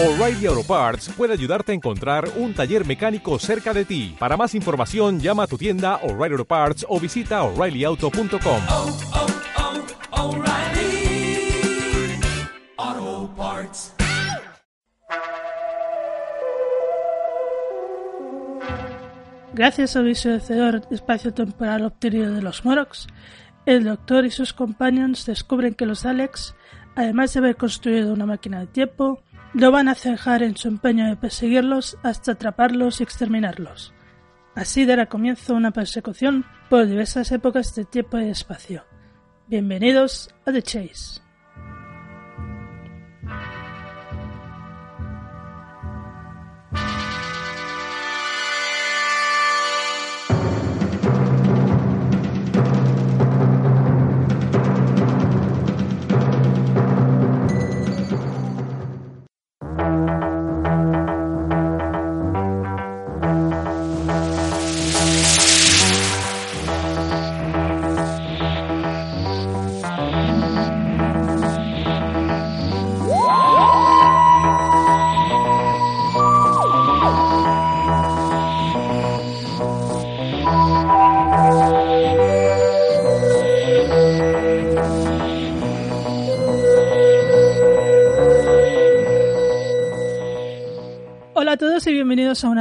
O'Reilly Auto Parts puede ayudarte a encontrar un taller mecánico cerca de ti. Para más información, llama a tu tienda O'Reilly Auto Parts o visita oreillyauto.com. oh, oh, O'Reilly Auto Parts. Gracias al visualizador espacio-temporal obtenido de los Moroks, el Doctor y sus companions descubren que los Daleks, además de haber construido una máquina de tiempo, no van a cejar en su empeño de perseguirlos hasta atraparlos y exterminarlos. Así dará comienzo una persecución por diversas épocas de tiempo y espacio. Bienvenidos a The Chase.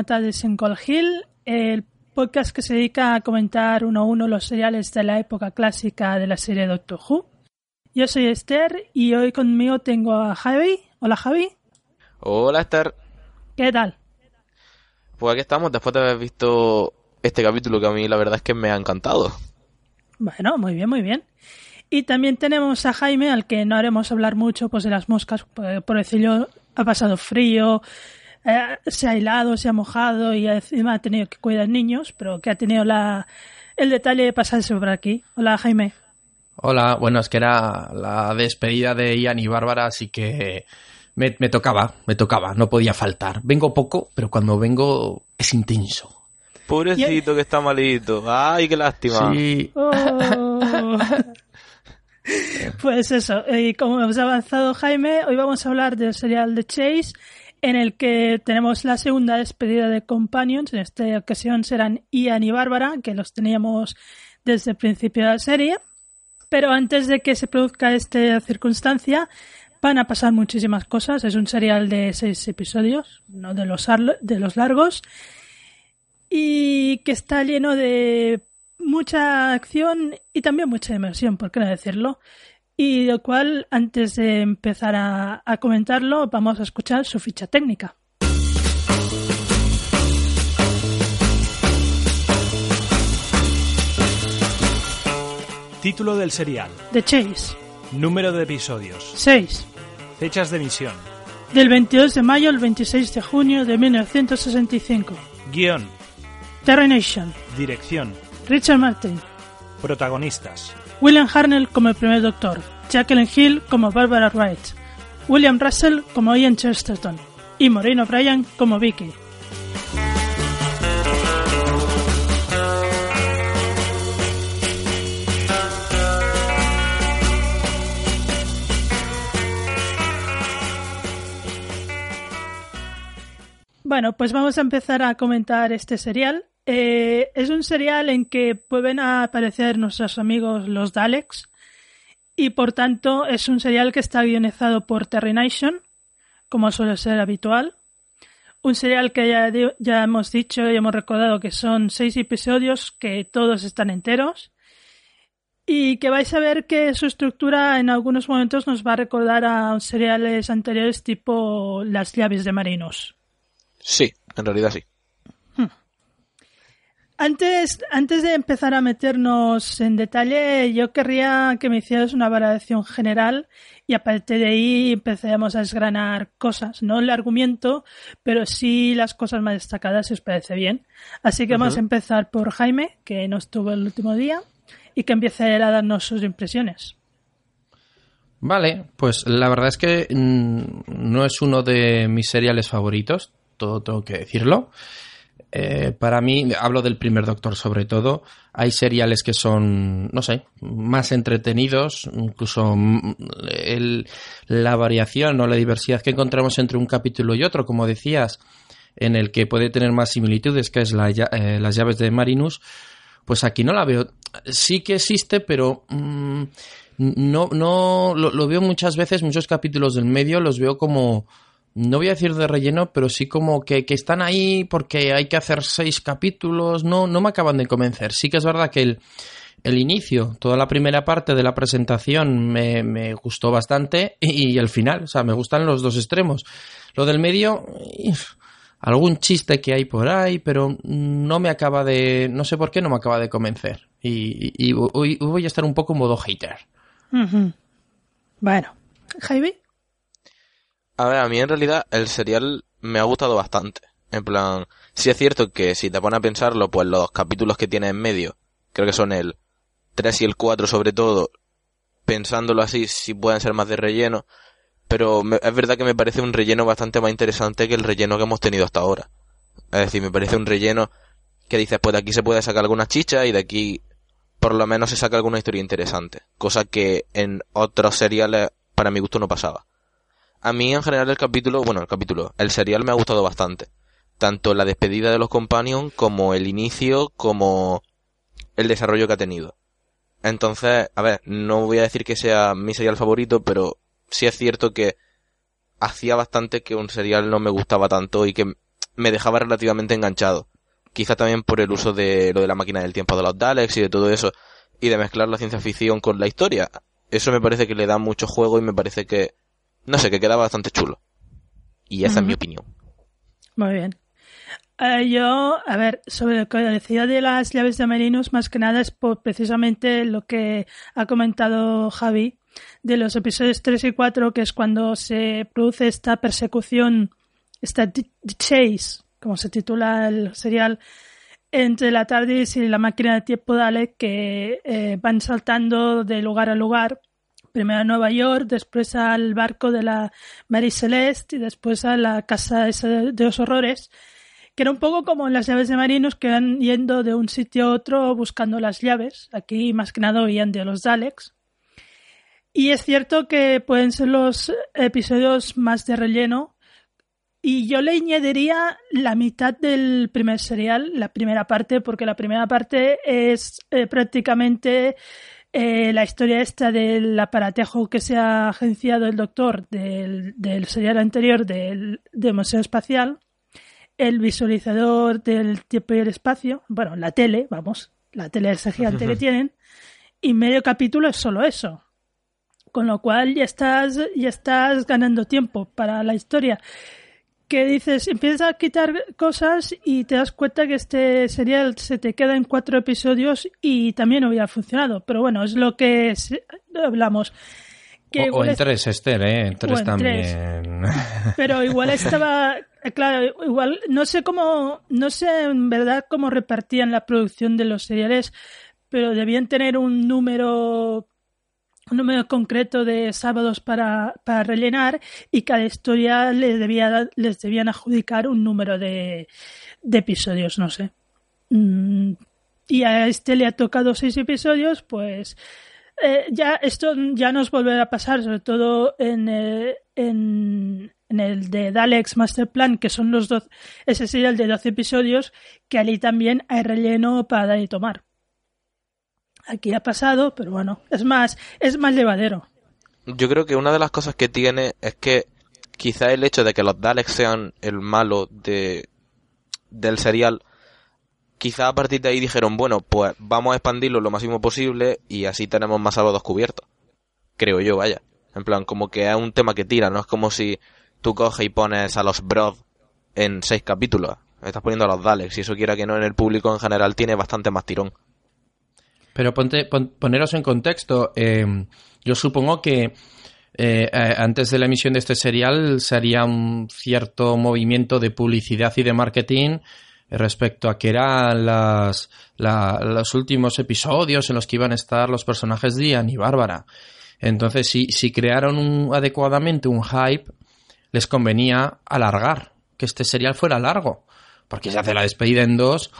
En Cold Hill, el podcast que se dedica a comentar uno a uno los seriales de la época clásica de la serie Doctor Who. Yo soy Esther y hoy conmigo tengo a Javi. Hola Javi, Hola Esther, ¿qué tal? pues aquí estamos después de haber visto este capítulo que a mí la verdad es que me ha encantado. Bueno, muy bien, muy bien. Y también tenemos a Jaime, al que no haremos hablar mucho pues de las moscas, por por decirlo, ha pasado frío, eh, se ha helado, se ha mojado y encima ha tenido que cuidar niños, pero que ha tenido la, el detalle de pasarse por aquí. Hola Jaime. Hola, bueno, es que era la despedida de Ian y Bárbara, así que me, me tocaba, me tocaba, no podía faltar. Vengo poco, pero cuando vengo es intenso. Pobrecito que está malito. Ay, qué lástima. Sí, Oh. Pues eso, y como hemos avanzado Jaime, hoy vamos a hablar del serial de Chase, en el que tenemos la segunda despedida de Companions, en esta ocasión serán Ian y Bárbara, que los teníamos desde el principio de la serie, pero antes de que se produzca esta circunstancia, van a pasar muchísimas cosas, es un serial de seis episodios, no de los, de los largos, y que está lleno de mucha acción y también mucha inmersión, por qué no decirlo. Y del cual, antes de empezar a, a comentarlo, vamos a escuchar su ficha técnica. Título del serial. The Chase, Número de episodios. 6. Fechas de emisión. Del 22 de mayo al 26 de junio de 1965. Guión. Terry Nation, Dirección. Richard Martin, Protagonistas. William Harnell como el primer doctor, Jacqueline Hill como Barbara Wright, William Russell como Ian Chesterton y Maureen O'Brien como Vicky. Bueno, pues vamos a empezar a comentar este serial. Eh, es un serial en que pueden aparecer nuestros amigos los Daleks y por tanto es un serial que está guionizado por Terry Nation, como suele ser habitual. Un serial que ya, ya hemos dicho y hemos recordado que son seis episodios que todos están enteros y que vais a ver que su estructura en algunos momentos nos va a recordar a seriales anteriores tipo Las llaves de marinos. Sí, en realidad sí. Antes, antes de empezar a meternos en detalle, yo querría que me hicieras una valoración general y a partir de ahí empecemos a desgranar cosas, no el argumento, pero sí las cosas más destacadas, si os parece bien. Así que vamos a empezar por Jaime, que no estuvo el último día, y que empiece a darnos sus impresiones. Vale, pues la verdad es que mm, no es uno de mis seriales favoritos, todo tengo que decirlo. Eh, para mí, hablo del primer Doctor sobre todo, hay seriales que son, no sé, más entretenidos, incluso la variación o la diversidad que encontramos entre un capítulo y otro, como decías, en el que puede tener más similitudes, que es la eh, las llaves de Marinus, pues aquí no la veo. Sí que existe, pero mm, no, no lo veo muchas veces, muchos capítulos del medio los veo como, no voy a decir de relleno, pero sí como que, que están ahí porque hay que hacer seis capítulos, no, no me acaban de convencer. Sí que es verdad que el, el inicio, toda la primera parte de la presentación me, me gustó bastante y, el final, o sea, me gustan los dos extremos. Lo del medio, algún chiste que hay por ahí, pero no me acaba de, no sé por qué no me acaba de convencer. Y, y- voy a estar un poco en modo hater. Bueno, Jaime. A ver, a mí en realidad el serial me ha gustado bastante. En plan, sí es cierto que si te pones a pensarlo, pues los capítulos que tiene en medio, creo que son el 3 y el 4 sobre todo, pensándolo así, sí pueden ser más de relleno, pero me- es verdad que me parece un relleno bastante más interesante que el relleno que hemos tenido hasta ahora. Es decir, me parece un relleno que dices, pues de aquí se puede sacar alguna chicha y de aquí por lo menos se saca alguna historia interesante, cosa que en otros seriales para mi gusto no pasaba. A mí en general el capítulo, bueno, el capítulo, el serial me ha gustado bastante. Tanto la despedida de los Companions como el inicio, como el desarrollo que ha tenido. Entonces, a ver, no voy a decir que sea mi serial favorito, pero sí es cierto que hacía bastante que un serial no me gustaba tanto y que me dejaba relativamente enganchado. Quizá también por el uso de lo de la máquina del tiempo de los Daleks y de todo eso, y de mezclar la ciencia ficción con la historia. Eso me parece que le da mucho juego y me parece que, no sé, que queda bastante chulo. Y esa es mi opinión. Muy bien. Eh, yo, a ver, sobre lo que decía de las llaves de Marinus, más que nada es por precisamente lo que ha comentado Javi de los episodios 3 y 4, que es cuando se produce esta persecución, esta chase, como se titula el serial, entre la TARDIS y la máquina de tiempo Dalek, que eh, van saltando de lugar a lugar. Primero a Nueva York, después al barco de la Mary Celeste y después a la casa de, los horrores, que era un poco como las llaves de marinos que van yendo de un sitio a otro buscando las llaves. Aquí más que nada oían de los Daleks. Y es cierto que pueden ser los episodios más de relleno. Y yo le añadiría la mitad del primer serial, la primera parte, porque la primera parte es eh, prácticamente eh, la historia esta del aparatejo que se ha agenciado el doctor del, del serial anterior del, del Museo Espacial, el visualizador del tiempo y el espacio, bueno, la tele, vamos, la tele esa gigante que tienen, y medio capítulo es solo eso. Con lo cual ya estás, ya estás ganando tiempo para la historia. Que dices, empiezas a quitar cosas y te das cuenta que este serial se te queda en cuatro episodios y también hubiera funcionado. Pero bueno, es lo que se- hablamos. Que O, en es- tres, Esther, ¿eh? En tres en también. pero igual estaba, eh, claro, igual no sé cómo, no sé en verdad cómo repartían la producción de los seriales, pero debían tener un número, un número concreto de sábados para, para rellenar y cada historia les debía, les debían adjudicar un número de, de episodios, no sé. Mm, Y a este le ha tocado seis episodios, pues eh, ya esto ya nos volverá a pasar, sobre todo en, eh, en, en el de Daleks Master Plan, que son los dos, ese sería el de 12 episodios, que allí también hay relleno para dar y tomar. Aquí ha pasado, pero bueno, es más, es más llevadero. Yo creo que una de las cosas que tiene es que quizá el hecho de que los Daleks sean el malo de del serial, quizá a partir de ahí dijeron, bueno, pues vamos a expandirlo lo máximo posible y así tenemos más sábados cubiertos. Creo yo, vaya. En plan, como que es un tema que tira, no es como si tú coges y pones a los Brod en seis capítulos. Estás poniendo a los Daleks y eso quiera que no en el público en general tiene bastante más tirón. Pero ponte, pon- poneros en contexto. eh, yo supongo que eh, antes de la emisión de este serial se haría un cierto movimiento de publicidad y de marketing respecto a que eran las, la- los últimos episodios en los que iban a estar los personajes de Ian y Bárbara. Entonces, si, si crearon un- adecuadamente un hype, les convenía alargar, que este serial fuera largo. porque se hace la despedida en dos,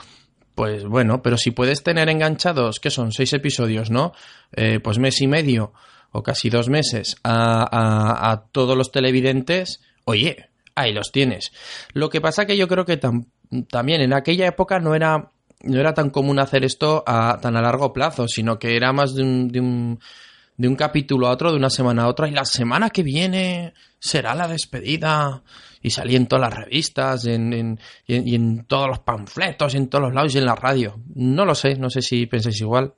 pues bueno, pero si puedes tener enganchados, que son seis episodios, ¿no? Eh, pues mes y medio o casi dos meses a, todos los televidentes, oye, ahí los tienes. Lo que pasa que yo creo que tam- también en aquella época no era, no era tan común hacer esto a, tan a largo plazo, sino que era más de un, de un, de un capítulo a otro, de una semana a otra, y la semana que viene será la despedida. Y salía en todas las revistas, en, en- y, en, y en todos los panfletos, en todos los lados y en la radio. No lo sé, no sé si pensáis igual.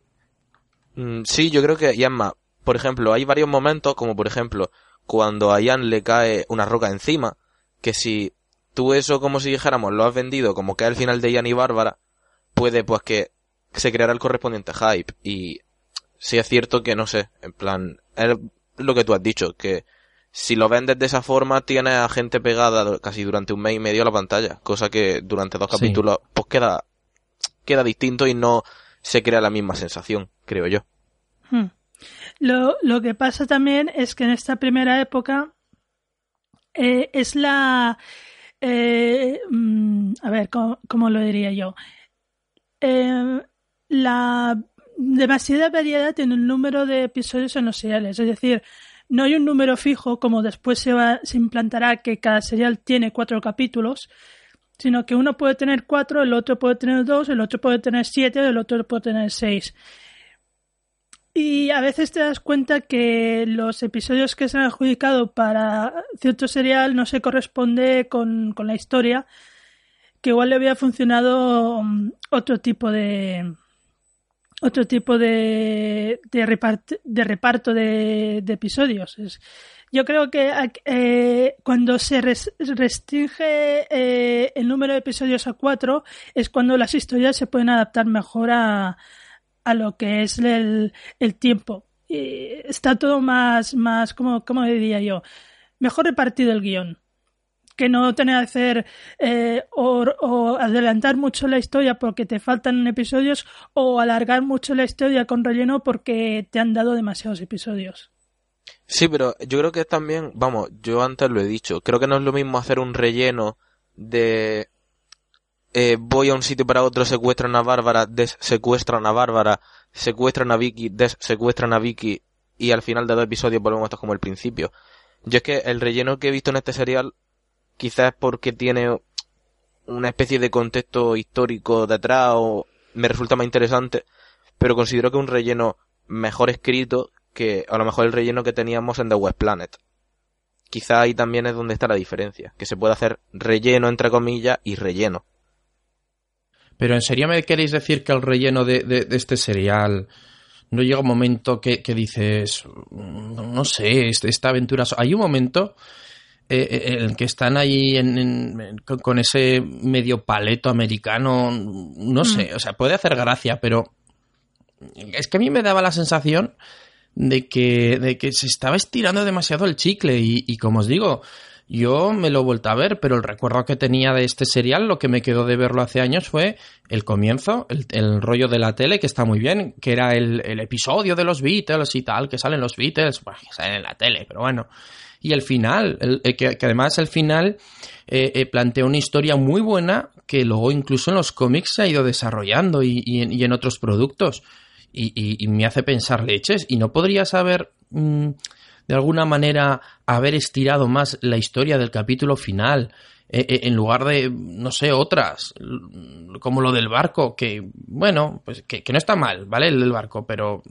Mm, sí, yo creo que, y más, por ejemplo, hay varios momentos, como por ejemplo, cuando a Ian le cae una roca encima, que si tú eso, como si dijéramos, lo has vendido como que el final de Ian y Bárbara, puede pues que se creará el correspondiente hype. Y sí es cierto que, no sé, en plan, es lo que tú has dicho, que si lo vendes de esa forma, tienes a gente pegada casi durante un mes y medio a la pantalla, cosa que durante dos Sí. capítulos, pues queda, queda distinto y no se crea la misma sensación, creo yo. Hmm. Lo, lo que pasa también es que en esta primera época eh, es la... eh, mm, a ver, ¿cómo, cómo lo diría yo? Eh, la demasiada variedad en el número de episodios en los seriales. Es decir, no hay un número fijo como después se, va, se implantará que cada serial tiene cuatro capítulos, sino que uno puede tener cuatro, el otro puede tener dos, el otro puede tener siete, el otro puede tener seis. Y a veces te das cuenta que los episodios que se han adjudicado para cierto serial no se corresponde con, con la historia, que igual le había funcionado mm, otro tipo de otro tipo de, de, repart- de reparto de, de episodios. Es- yo creo que eh, cuando se res- restringe eh, el número de episodios a cuatro es cuando las historias se pueden adaptar mejor a, a lo que es el, el tiempo. Y está todo más, más como, como diría yo, mejor repartido el guion. Que no tener que hacer eh, o, adelantar mucho la historia porque te faltan episodios o alargar mucho la historia con relleno porque te han dado demasiados episodios. Sí, pero yo creo que también, vamos, yo antes lo he dicho, creo que no es lo mismo hacer un relleno de eh, voy a un sitio para otro, secuestran a Bárbara, secuestran a Bárbara, secuestran a Vicky, secuestran a Vicky y al final de dos episodios volvemos a estar como el principio. Yo es que el relleno que he visto en este serial quizás porque tiene una especie de contexto histórico detrás o me resulta más interesante, pero considero que un relleno mejor escrito que a lo mejor el relleno que teníamos en The West Planet. Quizá ahí también es donde está la diferencia, que se puede hacer relleno entre comillas y relleno. Pero en serio me queréis decir que el relleno de, de, de este serial no llega un momento que, que dices, "Mm, no sé, este- esta aventura... so-". Hay un momento eh, eh, en el que están ahí en- en- en- con, con ese medio paleto americano, no sé, o sea, puede hacer gracia, pero es que a mí me daba la sensación de que, de que se estaba estirando demasiado el chicle y, y como os digo, yo me lo he vuelto a ver, pero el recuerdo que tenía de este serial, lo que me quedó de verlo hace años fue el comienzo, el, el rollo de la tele, que está muy bien, que era el, el episodio de los Beatles y tal, que salen los Beatles, bueno, que salen en la tele, pero bueno. Y el final, el- eh, que, que además el final eh, eh, plantea una historia muy buena que luego incluso en los cómics se ha ido desarrollando y, y en, y en otros productos. Y, y- me hace pensar leches. ¿Y no podrías haber, mm, de alguna manera, haber estirado más la historia del capítulo final? eh, eh, en lugar de, no sé, otras, como lo del barco, que, bueno, pues que, que no está mal, ¿vale? El del barco, pero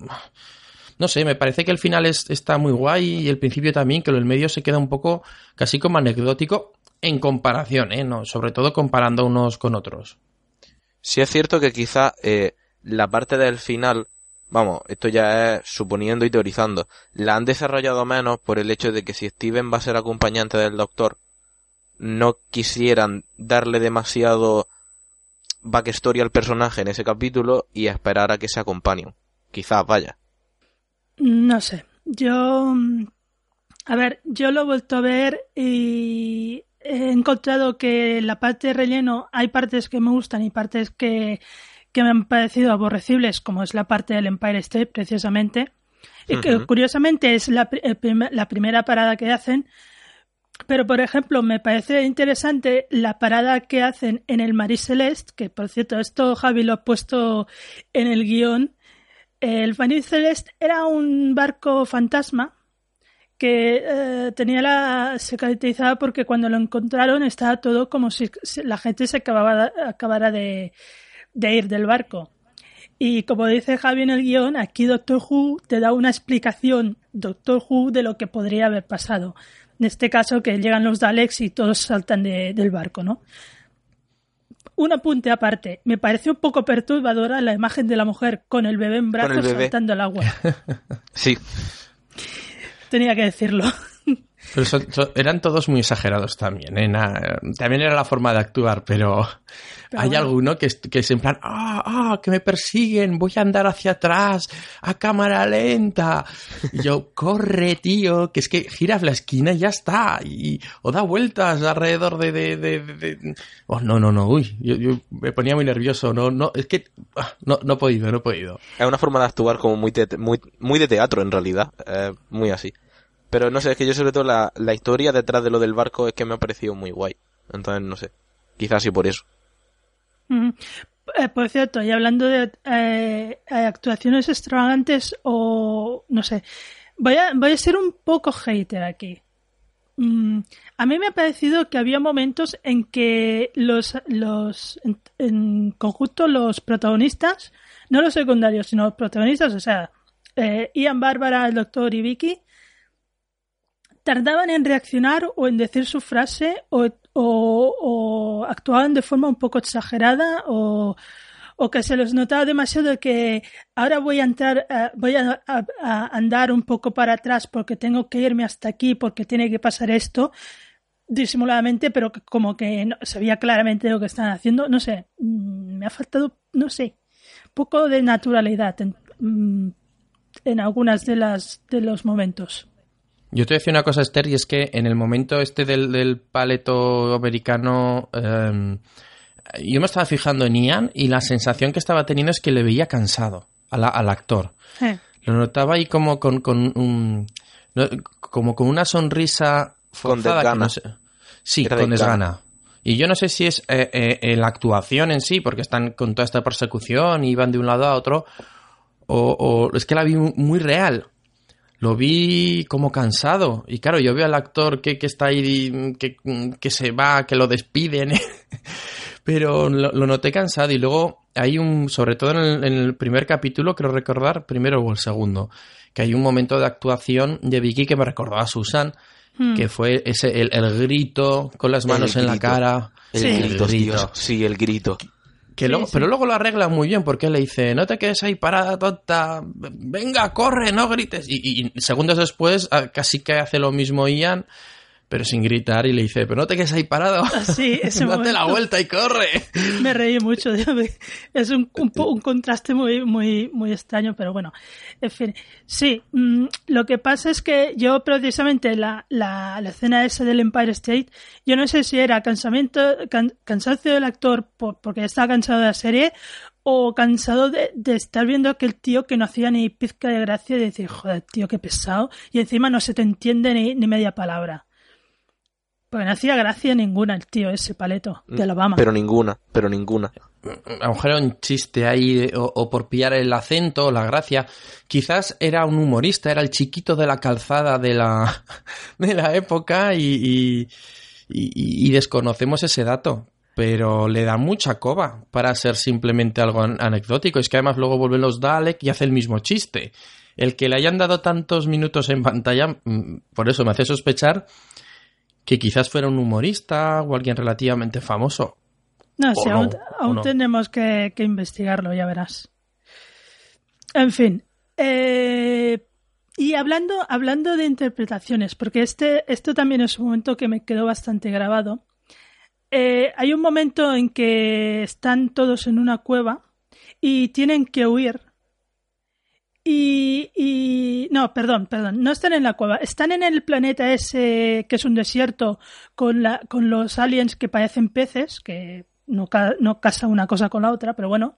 no sé, me parece que el final es- está muy guay y el principio también, que lo del medio se queda un poco casi como anecdótico en comparación, ¿eh? No, sobre todo comparando unos con otros. Sí es cierto que quizá eh, la parte del final, vamos, esto ya es suponiendo y teorizando, la han desarrollado menos por el hecho de que si Steven va a ser acompañante del doctor, no quisieran darle demasiado backstory al personaje en ese capítulo y esperar a que se acompañen. Quizás vaya. No sé, yo... mm, A ver, yo lo he vuelto a ver y he encontrado que la parte de relleno hay partes que me gustan y partes que, que me han parecido aborrecibles, como es la parte del Empire State, precisamente. Y que curiosamente es la, prim- la primera parada que hacen, Pero, por ejemplo, me parece interesante la parada que hacen en el Marie Celeste, que por cierto, esto Javi lo ha puesto en el guion. El Marie Celeste era un barco fantasma que eh, tenía la se caracterizaba porque cuando lo encontraron estaba todo como si la gente se acababa, acabara de, de ir del barco. Y como dice Javi en el guion, aquí Doctor Who te da una explicación, Doctor Who, de lo que podría haber pasado. En este caso, que llegan los Daleks y todos saltan de- del barco, ¿no? Un apunte aparte. Me pareció un poco perturbadora la imagen de la mujer con el bebé en brazos saltando al agua. Sí, Tenía que decirlo. Pero son- son- eran todos muy exagerados también. ¿eh? Na- también era la forma de actuar, pero, Pero hay bueno. alguno que es, que es en plan, ah, ah, que me persiguen, voy a andar hacia atrás, a cámara lenta. Y yo, corre, tío, que es que giras la esquina y ya está. Y, o da vueltas alrededor de, de, de, de- de- Oh, no, no, no, uy, yo, yo me ponía muy nervioso. No, no, es que, ah, no, no he podido, no he podido. es una forma de actuar como muy, te- muy, muy de teatro en realidad, eh, muy así. Pero no sé, es que yo sobre todo la, la historia detrás de lo del barco es que me ha parecido muy guay. Entonces, no sé, quizás sí por eso. Eh, por cierto, y hablando de eh, eh, actuaciones extravagantes o no sé, voy a, voy a ser un poco hater aquí. Mm, a mí me ha parecido que había momentos en que los, los en, en conjunto los protagonistas, no los secundarios, sino los protagonistas, o sea, eh, Ian, Bárbara, el doctor y Vicky, tardaban en reaccionar o en decir su frase o, actuaban de forma un poco exagerada o, que se les notaba demasiado que ahora voy a entrar, eh, voy a, andar un poco para atrás porque tengo que irme hasta aquí porque tiene que pasar esto disimuladamente, pero que como que no, se veía claramente lo que estaban haciendo. No sé, mm, me ha faltado, no sé, poco de naturalidad en, mm, en algunas de las de los momentos. Yo te decía una cosa, Esther, y es que en el momento este del, del paleto americano, eh, yo me estaba fijando en Ian y la sensación que estaba teniendo es que le veía cansado a la- al actor. Eh. Lo notaba ahí como con, con un, como con una sonrisa Con forzada que desgana. no sé- Sí, Era con desgana. desgana. Y yo no sé si es eh, eh, eh, la actuación en sí, porque están con toda esta persecución y van de un lado a otro, o, o es que la vi mu- muy real. Lo vi como cansado. Y claro, yo veo al actor que, que está ahí, que, que se va, que lo despiden. Pero lo, lo noté cansado. Y luego hay un, sobre todo en el, en el primer capítulo, creo recordar, primero o el segundo, que hay un momento de actuación de Vicky que me recordaba a Susan, Hmm. que fue ese, el, el grito con las manos El en la grito. cara. El Sí. grito, grito. tío. Sí, el grito. Que Sí, luego, sí. Pero luego lo arregla muy bien porque le dice, no te quedes ahí parada tonta, venga, corre, no grites. Y, y segundos después ah, casi que hace lo mismo Ian, pero sin gritar y le dice, pero no te quedes ahí parado, Sí, ese date la vuelta y corre. Me reí mucho. Es un, un, contraste muy, muy, muy extraño, pero bueno. En fin, sí. mm, lo que pasa es que yo precisamente la, la, la escena esa del Empire State, yo no sé si era cansamiento, can- cansancio del actor por- porque estaba cansado de la serie o cansado de, de estar viendo a aquel tío que no hacía ni pizca de gracia y decir, joder, tío, qué pesado. Y encima no se te entiende ni, ni media palabra. Porque no hacía gracia ninguna el tío ese paleto de Alabama. Pero ninguna, pero ninguna. A lo mejor era un chiste ahí o, o por pillar el acento o la gracia. Quizás era un humorista, era el chiquito de la calzada de la, de la época y, y, y- y desconocemos ese dato. Pero le da mucha coba para ser simplemente algo an- anecdótico. Es que además luego vuelven los Dalek y hace el mismo chiste. El que le hayan dado tantos minutos en pantalla, mm, por eso me hace sospechar que quizás fuera un humorista o alguien relativamente famoso. No, sí, aún, o aún no. tenemos que, que investigarlo, ya verás. En fin. eh, y hablando, hablando de interpretaciones, porque este, esto también es un momento que me quedó bastante grabado. Eh, hay un momento en que están todos en una cueva y tienen que huir. Y, y- no, perdón, perdón, no están en la cueva, están en el planeta ese que es un desierto con, la, con los aliens que parecen peces, que no, ca- no casa una cosa con la otra, pero bueno.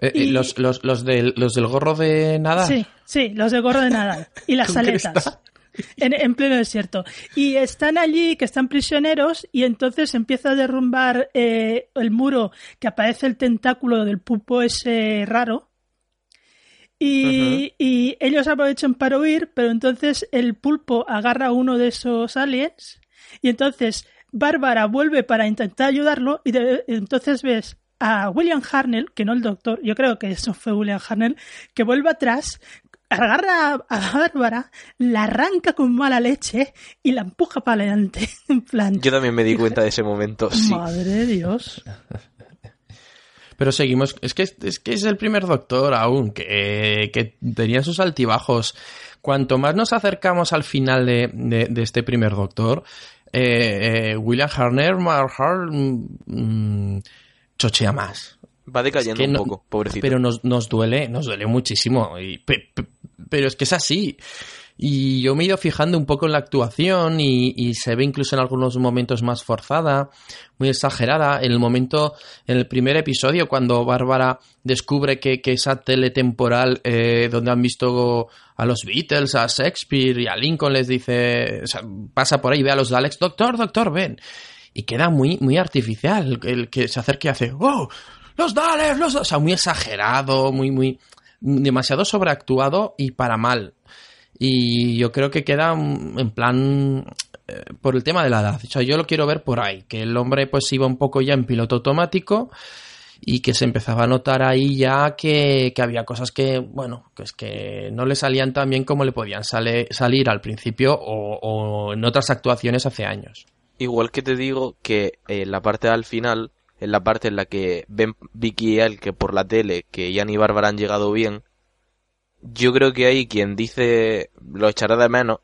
Eh, eh, Y- los, los, los, del, los del gorro de nada. Sí, sí, los de gorro de Nadal y las aletas. en, en pleno desierto. Y están allí, que están prisioneros, y entonces empieza a derrumbar eh, el muro que aparece el tentáculo del pulpo ese raro. Y, y ellos aprovechan para huir, pero entonces el pulpo agarra a uno de esos aliens y entonces Bárbara vuelve para intentar ayudarlo y de- entonces ves a William Harnell, que no el doctor, yo creo que eso fue William Harnell, que vuelve atrás, agarra a, a Bárbara, la arranca con mala leche y la empuja para adelante. En plan, Yo también me di cuenta de ese momento, sí. madre de Dios. Pero seguimos, es que es, que es el primer doctor aún, que, que tenía sus altibajos. Cuanto más nos acercamos al final de, de- de este primer doctor, eh, eh, William Harner, Marhar, mm, chochea más. Va decayendo que un poco, pobrecito. Pero nos, nos duele, nos duele muchísimo. Y, pe- pe- pero es que es así. Y yo me he ido fijando un poco en la actuación y, se ve incluso en algunos momentos más forzada, muy exagerada. En el momento, en el primer episodio, cuando Bárbara descubre que, que esa tele temporal eh, donde han visto a los Beatles, a Shakespeare y a Lincoln les dice, pasa por ahí, ve a los Daleks, doctor, doctor, ven. Y queda muy, muy artificial el, que se acerca y hace, ¡oh! ¡Los Daleks! Los... O sea, muy exagerado, muy, muy. demasiado sobreactuado y para mal. Y yo creo que queda en plan eh, por el tema de la edad. O sea, yo lo quiero ver por ahí, que el hombre pues iba un poco ya en piloto automático y que se empezaba a notar ahí ya que, que había cosas que, bueno, que es que no le salían tan bien como le podían salir al principio o, en otras actuaciones hace años. Igual que te digo que en la parte al final, en la parte en la que ven Vicky y él que por la tele que Ian y Bárbara han llegado bien, yo creo que ahí quien dice lo echará de menos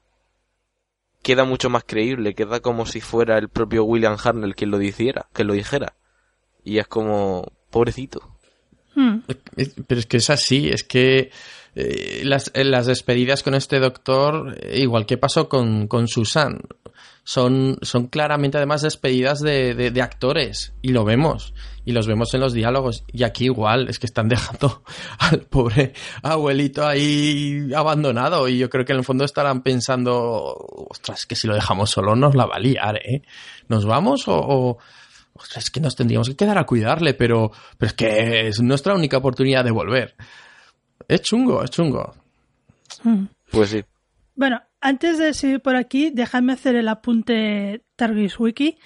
queda mucho más creíble, queda como si fuera el propio William Harnell quien lo dijera, que lo dijera. Y es como pobrecito. Hmm. Pero es que es así, es que eh, las, eh, las despedidas con este doctor, eh, igual que pasó con, con Susan, son, son claramente además despedidas de, de- actores, y lo vemos, y los vemos en los diálogos, y aquí igual, es que están dejando al pobre abuelito ahí abandonado, y yo creo que en el fondo estarán pensando, ostras, que si lo dejamos solo nos la va a liar, ¿eh? ¿Nos vamos o...? o- es que nos tendríamos que quedar a cuidarle, pero, pero es que es nuestra única oportunidad de volver. Es chungo, es chungo. Hmm. Pues sí. Bueno, antes de seguir por aquí, déjame hacer el apunte Targis Wiki.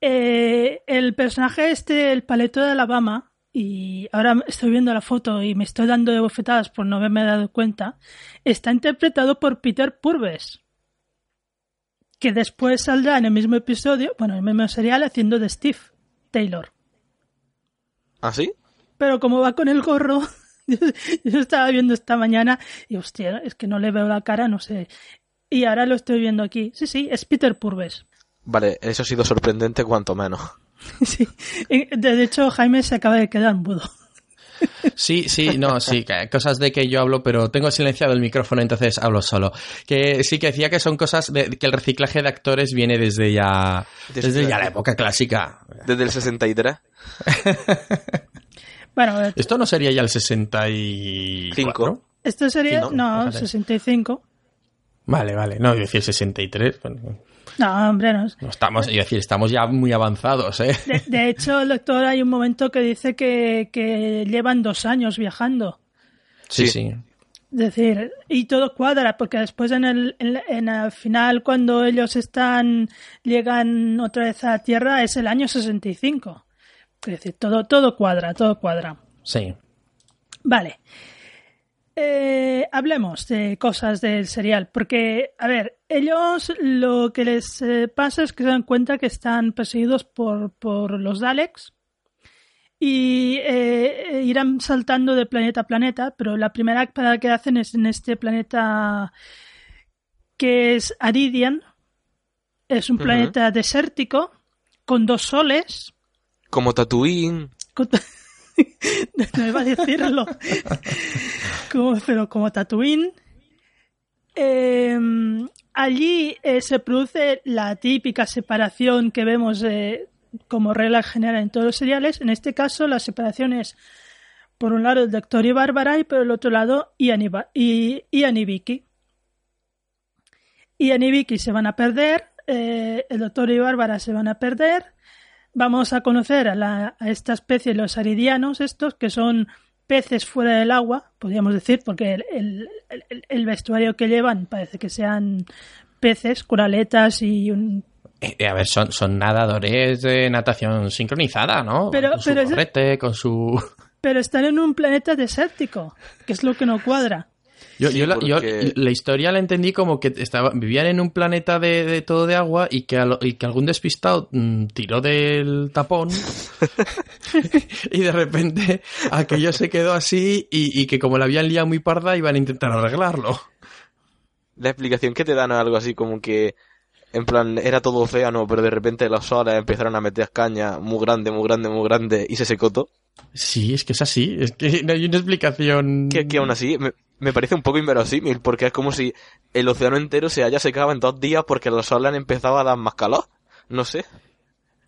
Eh, el personaje este, el paleto de Alabama, y ahora estoy viendo la foto y me estoy dando de bofetadas por no haberme dado cuenta, está interpretado por Peter Purves, que después saldrá en el mismo episodio, bueno, en el mismo serial, haciendo de Steve Taylor. ¿Ah, sí? Pero como va con el gorro, yo, estaba viendo esta mañana y hostia, es que no le veo la cara, no sé. Y ahora lo estoy viendo aquí. Sí, sí, es Peter Purves. Vale, eso ha sido sorprendente cuanto menos. Sí. De hecho, Jaime se acaba de quedar mudo. Sí, sí, no, sí, que- cosas de que yo hablo, pero tengo silenciado el micrófono, entonces hablo solo. Que sí que decía que son cosas de que el reciclaje de actores viene desde ya, Desde desde ya la- la época clásica. Desde el 63. Bueno, eh, Esto no sería ya el 64. Cinco. esto sería, Sí, no, no, fíjate. 65. Vale, vale, no, yo decía el 63. bueno, No, hombre, no. no estamos, yo decir, estamos ya muy avanzados, ¿eh? De, de hecho, el doctor hay un momento que dice que, que llevan dos años viajando. Sí, Sí. sí. Es decir, y todo cuadra, porque después en el, en, en el final, cuando ellos están, llegan otra vez a la Tierra, es el año 65. Es decir, todo, todo cuadra, todo cuadra. Sí. Vale. Eh, hablemos de cosas del serial, porque, a ver, ellos lo que les eh, pasa es que se dan cuenta que están perseguidos por, por los Daleks y eh, irán saltando de planeta a planeta, pero la primera parada que hacen es en este planeta que es Aridian. Es un planeta desértico con dos soles. Como Tatooine. no iba a decirlo. pero como Tatooine. Eh, allí eh, se produce la típica separación que vemos eh, como regla general en todos los seriales. En este caso, la separación es por un lado el Doctor y Bárbara y por el otro lado Ian Ian y Vicky. Ian y Vicky se van a perder, el doctor y Bárbara se van a perder. Vamos a conocer a, la- a esta especie, los aridianos, estos que son peces fuera del agua, podríamos decir, porque el, el- el- el vestuario que llevan parece que sean peces, coraletas y un Eh, a ver, son, son nadadores de natación sincronizada, ¿no? Pero- con su pero con su... Pero están en un planeta desértico, que es lo que no cuadra. Yo, Sí, yo la, yo porque- la historia la entendí como que estaba, vivían en un planeta de, de todo de agua y que, y que algún despistado mm, tiró del tapón y de repente aquello se quedó así y, y que como la habían liado muy parda iban a intentar arreglarlo. La explicación que te dan es algo así como que, en plan, era todo océano, pero de repente los soles empezaron a meter caña muy grande, muy grande, muy grande, y se secó todo. Sí, es que es así, es que no hay una explicación... Que, que aún así me, me parece un poco inverosímil, porque es como si el océano entero se haya secado en dos días porque los soles han empezado a dar más calor. No sé.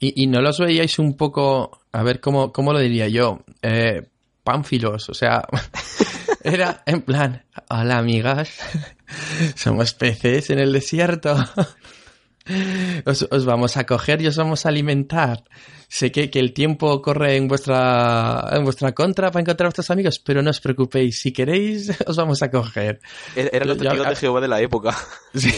¿Y, y no los veíais un poco, a ver cómo, cómo lo diría yo, eh, pánfilos? O sea, era en plan, hola amigas, somos peces en el desierto. Os, os vamos a coger y os vamos a alimentar. Sé que, que el tiempo corre en vuestra, en vuestra contra para encontrar a vuestros amigos, pero no os preocupéis, si queréis, os vamos a coger. Er- Eran los testigos de Jehová de la época. Sí.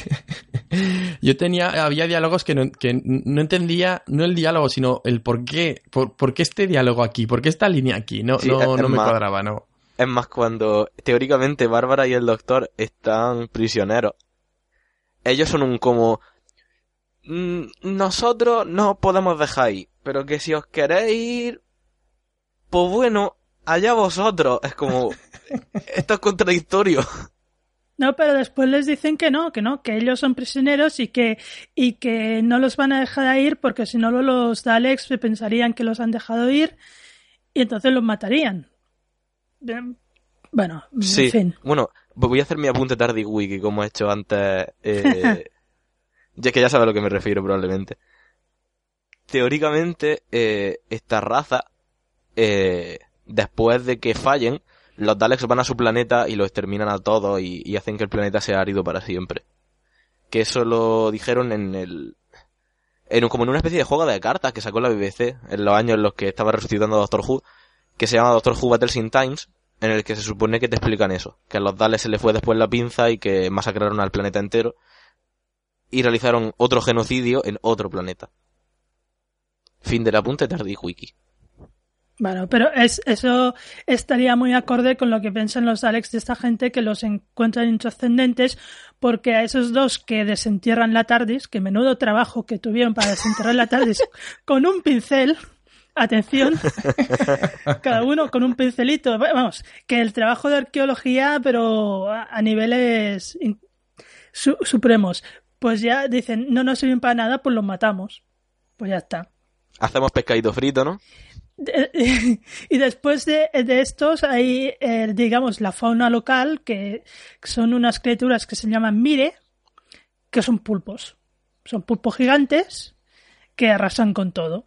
Yo tenía, había diálogos que no, que no entendía, no el diálogo, sino el por qué, por, por qué este diálogo aquí, por qué esta línea aquí, no, Sí, no, es- es no me más- cuadraba, no. Es más, cuando teóricamente Bárbara y el doctor están prisioneros, ellos son un como... "Mm, Nosotros no podemos dejar ir, pero que si os queréis ir, pues bueno, allá vosotros. Es como... Esto es contradictorio. No, pero después les dicen que no, que no, que ellos son prisioneros y que, y que no los van a dejar ir porque si no los Daleks se pensarían que los han dejado ir y entonces los matarían. Bien, Bueno, Sí, en fin. bueno, pues voy a hacer mi apunte tardy wiki como he hecho antes. Eh, ya que ya sabes a lo que me refiero probablemente. Teóricamente, eh, esta raza, eh, después de que fallen, los Daleks van a su planeta y los exterminan a todos y, hacen que el planeta sea árido para siempre. Que eso lo dijeron en el... En como en una especie de juego de cartas que sacó la BBC en los años en los que estaba resucitando Doctor Who, que se llama Doctor Who Battles in Times, en el que se supone que te explican eso, que a los Daleks se les fue después la pinza y que masacraron al planeta entero y realizaron otro genocidio en otro planeta. Fin del apunte tardi wiki. Bueno, pero es, eso estaría muy acorde con lo que piensan los Daleks de esta gente que los encuentran intrascendentes porque a esos dos que desentierran la TARDIS, que menudo trabajo que tuvieron para desenterrar la TARDIS con un pincel, atención, cada uno con un pincelito, vamos, que el trabajo de arqueología, pero a, a niveles in- su- supremos, pues ya dicen, no nos sirven para nada, pues los matamos. Pues ya está. Hacemos pescadito frito, ¿no? Y después de, de estos hay, eh, digamos, la fauna local, que son unas criaturas que se llaman mire, que son pulpos. Son pulpos gigantes que arrasan con todo.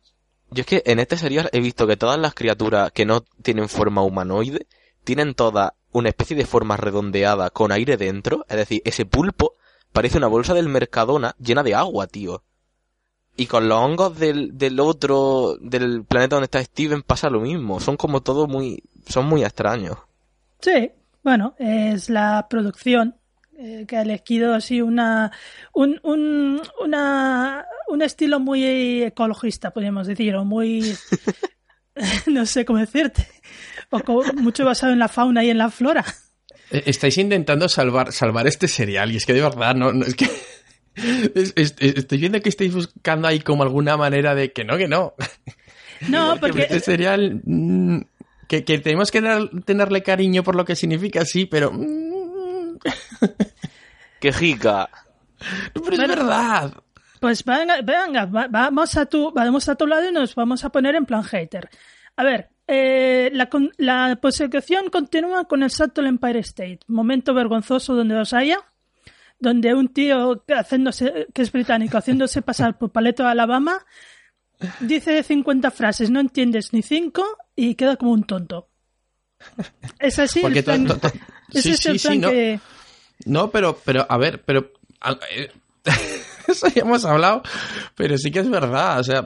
Yo es que en este serial he visto que todas las criaturas que no tienen forma humanoide tienen todas una especie de forma redondeada con aire dentro. Es decir, ese pulpo parece una bolsa del Mercadona llena de agua, tío. Y con los hongos del, del otro, del planeta donde está Steven pasa lo mismo. Son como todo muy, son muy extraños. Sí, bueno, es la producción eh, que ha elegido así una un, un, una, un estilo muy ecologista, podríamos decir, o muy no sé cómo decirte, o co- mucho basado en la fauna y en la flora. Eh, Estáis intentando salvar, salvar este serial y es que de verdad, no, no es que... es- es- estoy viendo que estáis buscando ahí como alguna manera de que no, que no. No, Que porque este serial... mm, que, que tenemos que dar- tenerle cariño por lo que significa, sí, pero... mm, ¡Qué jica! pero es Bueno, verdad. Pues venga, venga, va- vamos a tu, vamos a tu lado y nos vamos a poner en plan hater. A ver, eh, la, la persecución continúa con el salto al Empire State. Momento vergonzoso donde los haya. Donde un tío que haciéndose, que es británico, haciéndose pasar por Paleto de Alabama, dice 50 frases, no entiendes ni 5 y queda como un tonto. Es así Porque el plan, to- to- to- ese sí, es el sí, no. que... No, pero, pero, a ver, pero eh, Eso ya hemos hablado, pero sí que es verdad, o sea...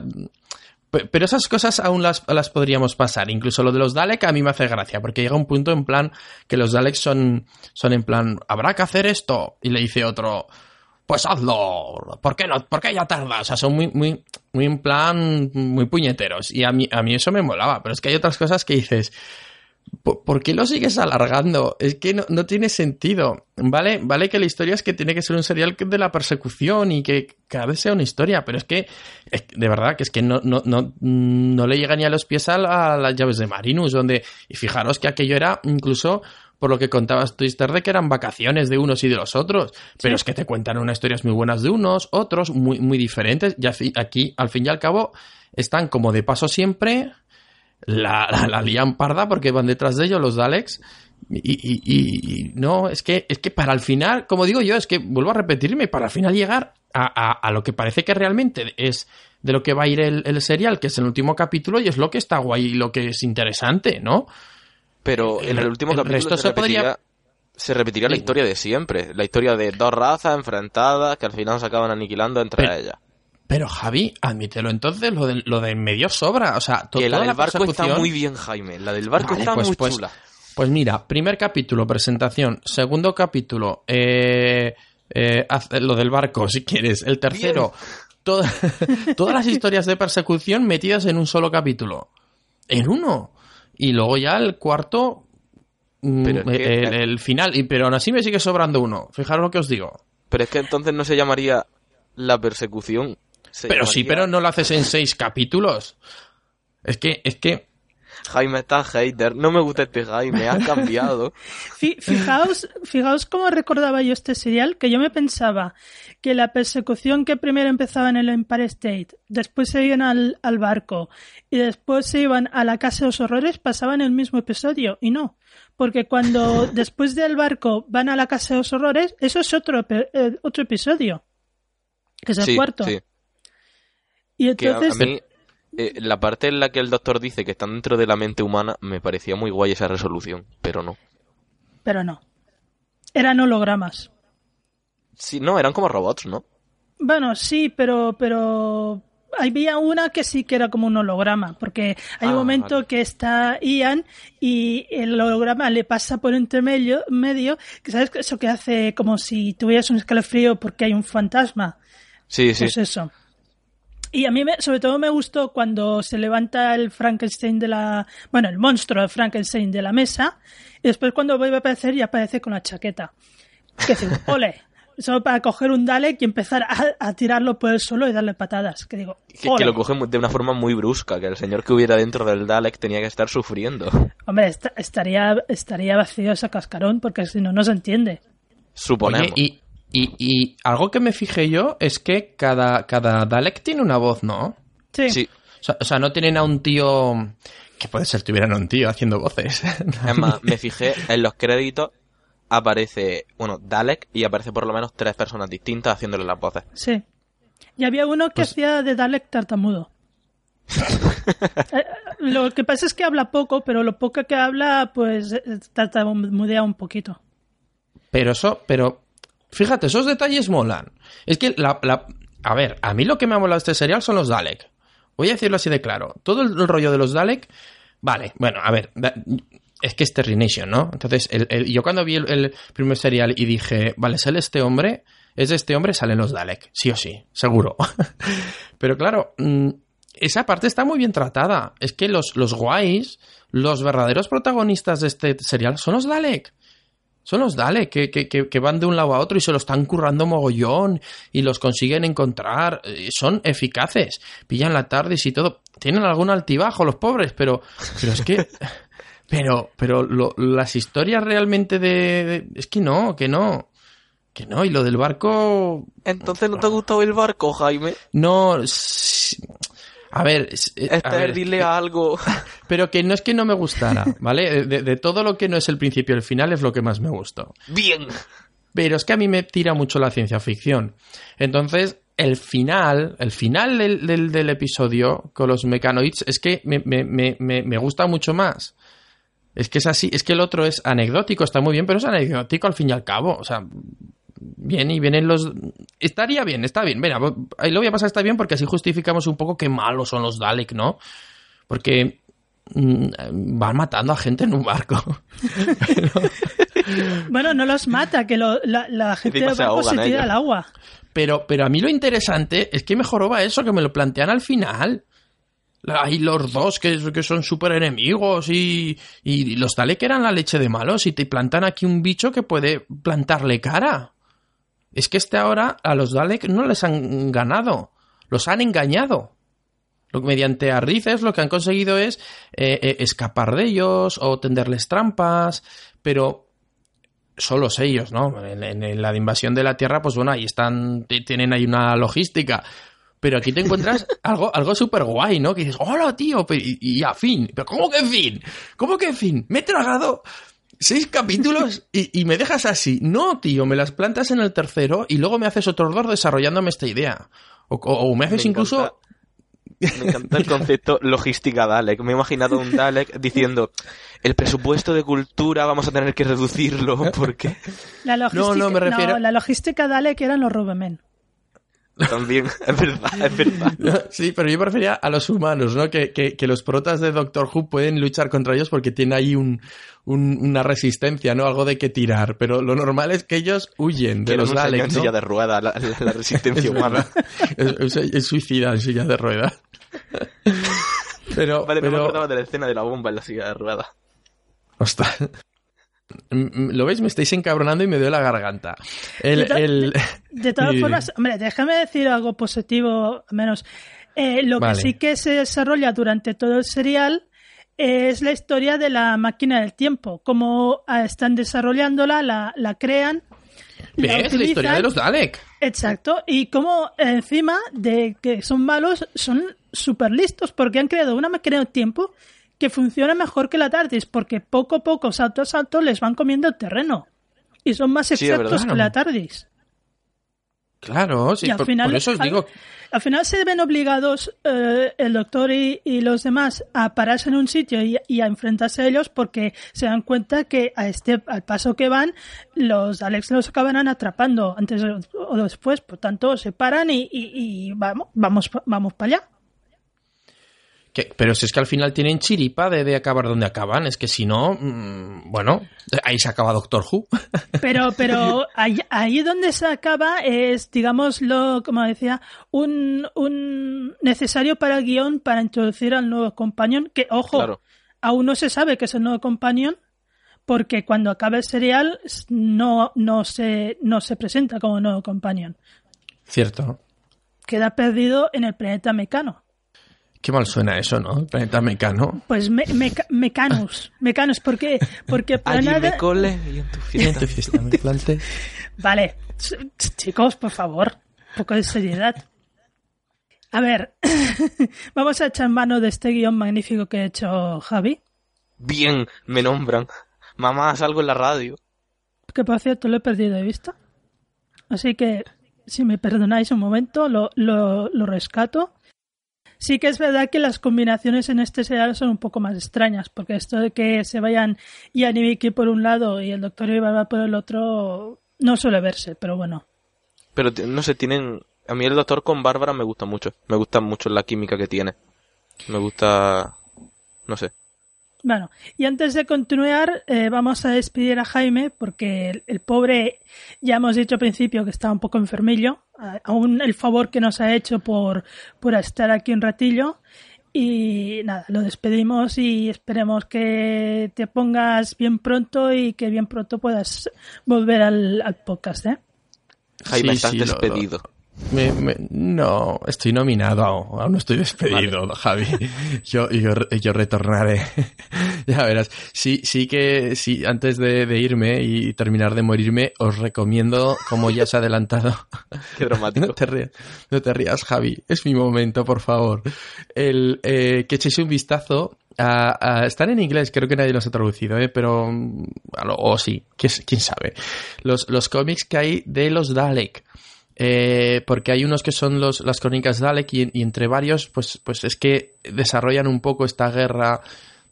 pe- Pero esas cosas aún las, las podríamos pasar. Incluso lo de los Dalek a mí me hace gracia, porque llega un punto en plan que los Daleks son, son en plan, habrá que hacer esto. Y le dice otro, pues hazlo. ¿Por qué no? ¿Por qué ya tarda? O sea, son muy, muy, muy en plan, muy puñeteros. Y a mí, a mí eso me molaba. Pero es que hay otras cosas que dices, ¿por, qué lo sigues alargando? Es que no, no tiene sentido. Vale, vale que la historia es que tiene que ser un serial de la persecución y que cada vez sea una historia, pero es que, es que, de verdad, que es que no, no, no, no le llega ni a los pies a, la- a las llaves de Marinus, donde, y fijaros que aquello era incluso por lo que contabas Twister de que eran vacaciones de unos y de los otros, pero es que te cuentan unas historias muy buenas de unos, otros muy, muy diferentes, y aquí, al fin y al cabo, están como de paso siempre, la, la, la lían parda porque van detrás de ellos los Daleks. Y, y- y- y no, es que, es que para el final, como digo yo, es que vuelvo a repetirme, para al final llegar a, a- a lo que parece que realmente es de lo que va a ir el, el serial, que es el último capítulo, y es lo que está guay y lo que es interesante, ¿no? Pero en el último el capítulo resto se, repetiría, podría- se repetiría la historia de siempre. La historia de dos razas enfrentadas que al final se acaban aniquilando entre Pero- ellas. Pero Javi, admítelo entonces, lo de, lo de en medio sobra, o sea, to- Que la toda del barco está persecución- muy bien, Jaime. La del barco Vale, está pues- muy pues- chula. Pues mira, primer capítulo, presentación. Segundo capítulo, eh, eh, haz- lo del barco, si quieres. El tercero, toda- todas las historias de persecución metidas en un solo capítulo. En uno. Y luego ya el cuarto, mm, Pero que- el, el final. Y, pero aún así me sigue sobrando uno. Fijaros lo que os digo. Pero es que entonces no se llamaría la persecución. Se Pero sí, pero no lo haces en seis capítulos. Es que, es que, Jaime está hater. No me gusta este Jaime. Ha cambiado. Fi- Fijaos, fijaos cómo recordaba yo este serial, que yo me pensaba que la persecución que primero empezaba en el Empire State, después se iban al, al barco y después se iban a la Casa de los Horrores pasaba en el mismo episodio, y no. Porque cuando después del barco van a la Casa de los Horrores, eso es otro, eh, otro episodio, que es el sí, cuarto. sí. Y Que a, mí, eh, la parte en la que el doctor dice que están dentro de la mente humana, me parecía muy guay esa resolución, pero no. pero no. Eran hologramas. Sí, no, eran como robots, ¿no? Bueno, sí, pero, pero había una que sí que era como un holograma, porque hay Ah, un momento vale. que está Ian y el holograma le pasa por entre medio, medio, que sabes que eso que hace como si tuvieras un escalofrío porque hay un fantasma. Sí, sí. Pues eso. Y a mí, me- sobre todo, me gustó cuando se levanta el Frankenstein de la. Bueno, el monstruo de Frankenstein de la mesa. Y después, cuando vuelve a aparecer, ya aparece con la chaqueta. Que dice, ole. Solo para coger un Dalek y empezar a, a tirarlo por el suelo y darle patadas. Que digo, Que, lo coge de una forma muy brusca, que el señor que hubiera dentro del Dalek tenía que estar sufriendo. Hombre, esta- estaría, estaría vacío ese cascarón porque si no, no se entiende. Suponemos. oye, y, y, y algo que me fijé yo es que cada, cada Dalek tiene una voz, ¿no? Sí. Sí. O sea, o sea, no tienen a un tío. Que puede ser tuvieran a un tío haciendo voces. Es más, me fijé en los créditos, aparece, bueno, Dalek y aparece por lo menos tres personas distintas haciéndole las voces. Sí. Y había uno que Pues- hacía de Dalek tartamudo. Eh, lo que pasa es que habla poco, pero lo poco que habla, pues eh, tartamudea un poquito. Pero eso, pero. Fíjate, esos detalles molan. Es que la, A ver, a mí lo que me ha molado este serial son los Dalek. Voy a decirlo así de claro. Todo el rollo de los Dalek. Vale, bueno, a ver. Es que es Terry Nation, ¿no? Entonces, yo cuando vi el, el primer serial y dije, vale, sale este hombre, es de este hombre, salen los Dalek. Sí o sí, seguro. Pero claro, mm, esa parte está muy bien tratada. Es que los, los guays, los verdaderos protagonistas de este serial son los Dalek. Son los Dalek que, que, que, que van de un lado a otro y se lo están currando mogollón y los consiguen encontrar. eh, Son eficaces. Pillan la tarde y todo. Tienen algún altibajo los pobres, pero, pero es que... Pero, pero lo- las historias realmente de, de- Es que no, que no. Que no, y lo del barco... Entonces, ¿no te ha gustado el barco, Jaime? No... A ver... s- eh, a ver, algo. Pero que no es que no me gustara, ¿vale? De, de todo lo que no es el principio y el final es lo que más me gustó. Bien. Pero es que a mí me tira mucho la ciencia ficción. Entonces, el final, el final del, del- del episodio con los mecanoids es que me, me- me- me- me gusta mucho más. Es que es así, es que el otro es anecdótico, está muy bien, pero es anecdótico al fin y al cabo. O sea, bien, y vienen los... Estaría bien, está bien. Mira, ahí lo voy a pasar, está bien, porque así justificamos un poco qué malos son los Dalek, ¿no? Porque mm, van matando a gente en un barco. Bueno, no los mata, que lo- la, la gente Encima de se se tira ellos. al agua. Pero, pero a mí lo interesante es que mejor va eso, que me lo plantean al final. Hay los dos que, que son súper enemigos y, y los Dalek eran la leche de malos y te plantan aquí un bicho que puede plantarle cara. Es que este ahora a los Dalek no les han ganado, los han engañado. Lo que mediante arrices lo que han conseguido es eh, eh, escapar de ellos o tenderles trampas, pero solos ellos, ¿no? En, la invasión de la Tierra, pues bueno, ahí están, tienen ahí una logística. Pero aquí te encuentras algo, algo súper guay, ¿no? Que dices, hola, tío, y a fin. ¿Pero cómo que fin? ¿Cómo que fin? Me he tragado seis capítulos y, y me dejas así. No, tío, me las plantas en el tercero y luego me haces otros dos desarrollándome esta idea. O, o- o me haces Me incluso... Me encanta el concepto logística Dalek. Me he imaginado un Dalek diciendo, el presupuesto de cultura vamos a tener que reducirlo porque La logística, no, me refiero- la logística Dalek eran los Rubemen. También es verdad, es verdad. Sí, pero yo prefería a los humanos, ¿no? Que, que- que los protas de Doctor Who pueden luchar contra ellos porque tienen ahí un, un- una resistencia, ¿no? Algo de que tirar. Pero lo normal es que ellos huyen de Que los en Daleks, ¿no? silla de rueda, la, la- la resistencia Es humana. Es, es- es suicida en silla de ruedas. Pero, Vale, no me pero, acordaba de la escena de la bomba en la silla de rueda. Ostras. Mm, mm, ¿Lo veis? Me estáis encabronando y me dio la garganta. El, De to- el- De todas formas, hombre, déjame decir algo positivo, menos. Eh, lo Vale. que sí que se desarrolla durante todo el serial es la historia de la máquina del tiempo. Cómo ah, están desarrollándola, la, la crean. la ¿Ves? La historia utilizan. de los Dalek. Exacto, y como encima de que son malos, son súper listos porque han creado una máquina del tiempo que funciona mejor que la TARDIS, porque poco a poco, salto a salto, les van comiendo el terreno. Y son más exactos que la TARDIS. Claro, sí, y al por, final, por eso os digo... al final se ven obligados eh, el doctor y, y los demás a pararse en un sitio y, y a enfrentarse a ellos porque se dan cuenta que a este al paso que van los Alex los acabarán atrapando antes o después por tanto se paran y, y- y vamos vamos vamos para allá Que- pero si es que al final tienen chiripa de, de acabar donde acaban, es que si no, mm, bueno, ahí se acaba Doctor Who. pero pero ahí, ahí donde se acaba es digámoslo como decía un, un necesario para el guion para introducir al nuevo companion que ojo Claro. aún no se sabe que es el nuevo companion porque cuando acabe el serial no, no, se, no se presenta como nuevo companion. Cierto. Queda perdido en el planeta Mecano. Qué mal suena eso, ¿no? El planeta Mecano. Pues me, Meca- Mecanus. Mecanus, ¿por qué? Porque Allí planeta... me cole y en tu fiesta. Tu fiesta me planté. Vale, ch- ch- chicos, por favor, un poco de seriedad. A ver, vamos a echar mano de este guion magnífico que ha hecho Javi. Bien, me nombran. Mamá, salgo en la radio. que por cierto lo he perdido de vista. Así que, si me perdonáis un momento, lo, lo, lo rescato. Sí que es verdad que las combinaciones en este serial son un poco más extrañas, porque esto de que se vayan Ian y Vicky por un lado y el Doctor y Bárbara por el otro no suele verse, pero bueno. Pero no sé, tienen... A mí el doctor con Bárbara me gusta mucho. Me gusta mucho la química que tiene. Me gusta... No sé. Bueno, y antes de continuar, eh, vamos a despedir a Jaime, porque el, el pobre, ya hemos dicho al principio que estaba un poco enfermillo, aún el favor que nos ha hecho por, por estar aquí un ratillo. Y nada, lo despedimos y esperemos que te pongas bien pronto y que bien pronto puedas volver al, al podcast, ¿eh? Jaime, Sí, estás sí, lo- despedido. Me- me- no, estoy nominado aún, aún no estoy despedido, Javi. Yo, yo, yo retornaré. ya verás. Sí, sí que, sí, antes de, de irme y terminar de morirme, os recomiendo, como ya se ha adelantado, Qué dramático. no te rías, no te rías, Javi. Es mi momento, por favor. El, eh, que echéis un vistazo a, a- están en inglés, creo que nadie los ha traducido, ¿eh? pero mm, o sí, quién, quién sabe. Los, los cómics que hay de los Dalek. Eh, porque hay unos que son los, las crónicas Dalek y, entre varios, pues, pues es que desarrollan un poco esta guerra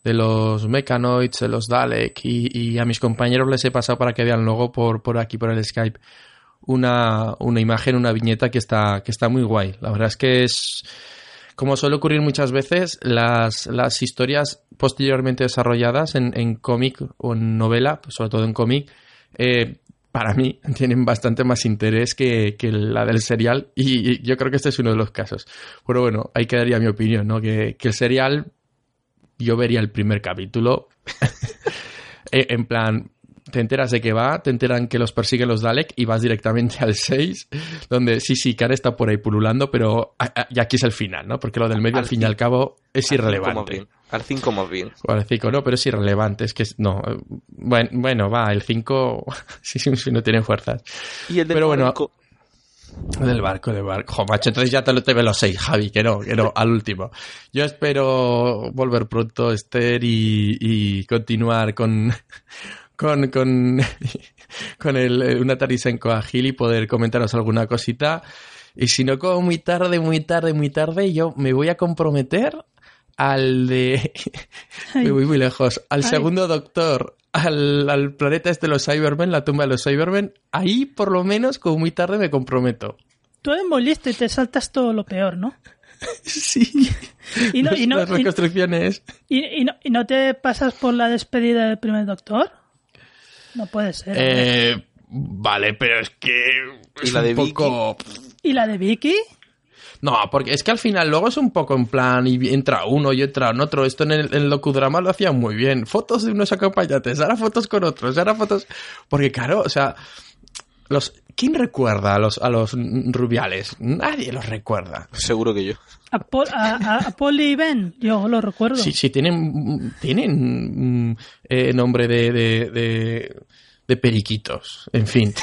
de los Mechanoids, de los Dalek, y, y a mis compañeros les he pasado para que vean luego por, por aquí, por el Skype, una, una imagen, una viñeta que está, que está muy guay. La verdad es que es, como suele ocurrir muchas veces, las, las historias posteriormente desarrolladas en, en cómic o en novela, pues sobre todo en cómic, eh, para mí tienen bastante más interés que, que la del serial y, yo creo que este es uno de los casos. Pero bueno, ahí quedaría mi opinión, ¿no? Que, que el serial yo vería el primer capítulo eh, en plan te enteras de que va, te enteran que los persiguen los Dalek y vas directamente al 6, donde sí, sí, Karen está por ahí pululando, pero a- a- y aquí es el final, ¿no? Porque lo del medio al, Al fin y al cabo es Al irrelevante. Al 5 más bien. O al 5 no, pero es irrelevante, es que no. Bueno, bueno va, el 5 sí, sí, sí, no tiene fuerzas. Y el del Pero bueno, barco, Del barco, del barco. Jo, macho, entonces ya te lo te ve los seis, Javi, que no, que no, al último. Yo espero volver pronto, Esther, y, y continuar con, con, con, con el, eh, un Atari Senko ágil y poder comentaros alguna cosita. Y si no, como muy tarde, muy tarde, muy tarde, yo me voy a comprometer al de... Ay. me voy muy lejos. Al Ay. segundo doctor, al, al planeta este de los Cybermen, la tumba de los Cybermen. Ahí, por lo menos, como muy tarde, me comprometo. Tú eres muy listo y te saltas todo lo peor, ¿no? Sí. Y no, y no, Las reconstrucciones. y- y no, y no te pasas por la despedida del primer doctor? No puede ser. Eh, vale, pero es que. ¿Y es la un de Vicky? poco. ¿Y la de Vicky? No, porque es que al final luego es un poco en plan y entra uno y entra en otro. Esto en el, en el docudrama lo hacían muy bien. Fotos de unos acompañantes, ahora fotos con otros, ahora fotos. Porque claro, o sea, los ¿quién recuerda a los a los rubiales? Nadie los recuerda. seguro que yo. A, Pol- a, a- a Polly y Ben, yo lo recuerdo. Sí, sí, tienen, tienen mm, eh, nombre de, de, de, de periquitos. En fin.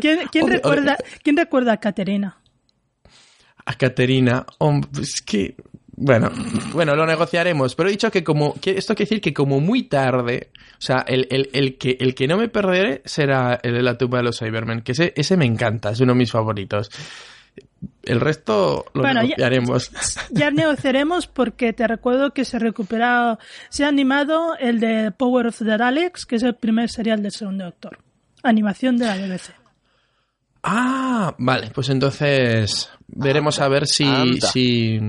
¿Quién, quién Hombre, recuerda, ¿Quién recuerda a Caterina? a Caterina. Hombre, es que. Bueno, bueno, lo negociaremos. Pero he dicho que como. que esto quiere decir que como muy tarde. O sea, el, el, el que, el que no me perderé será el de la tumba de los Cybermen. Que ese, ese me encanta, es uno de mis favoritos. El resto lo Bueno, negociaremos. Ya negociaremos porque te recuerdo que se recupera, se ha animado el de Power of the Daleks, que es el primer serial del segundo doctor. Animación de la BBC. Ah, vale, pues entonces veremos a ver si, si,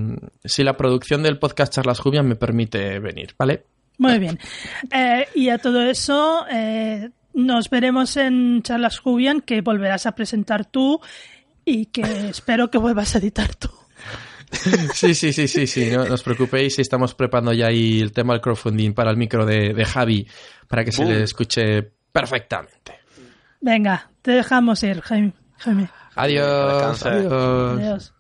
si la producción del podcast Charlas Jubias me permite venir, ¿vale? Muy bien. Eh, y a todo eso, eh, nos veremos en Charlas Jubian, que volverás a presentar tú y que espero que vuelvas a editar tú. Sí, sí, sí, sí, sí, no, no os preocupéis, estamos preparando ya ahí el tema del crowdfunding para el micro de, de Javi, para que se le escuche perfectamente. Venga, te dejamos ir, Jaime. Jaime. Adiós, adiós. Adiós.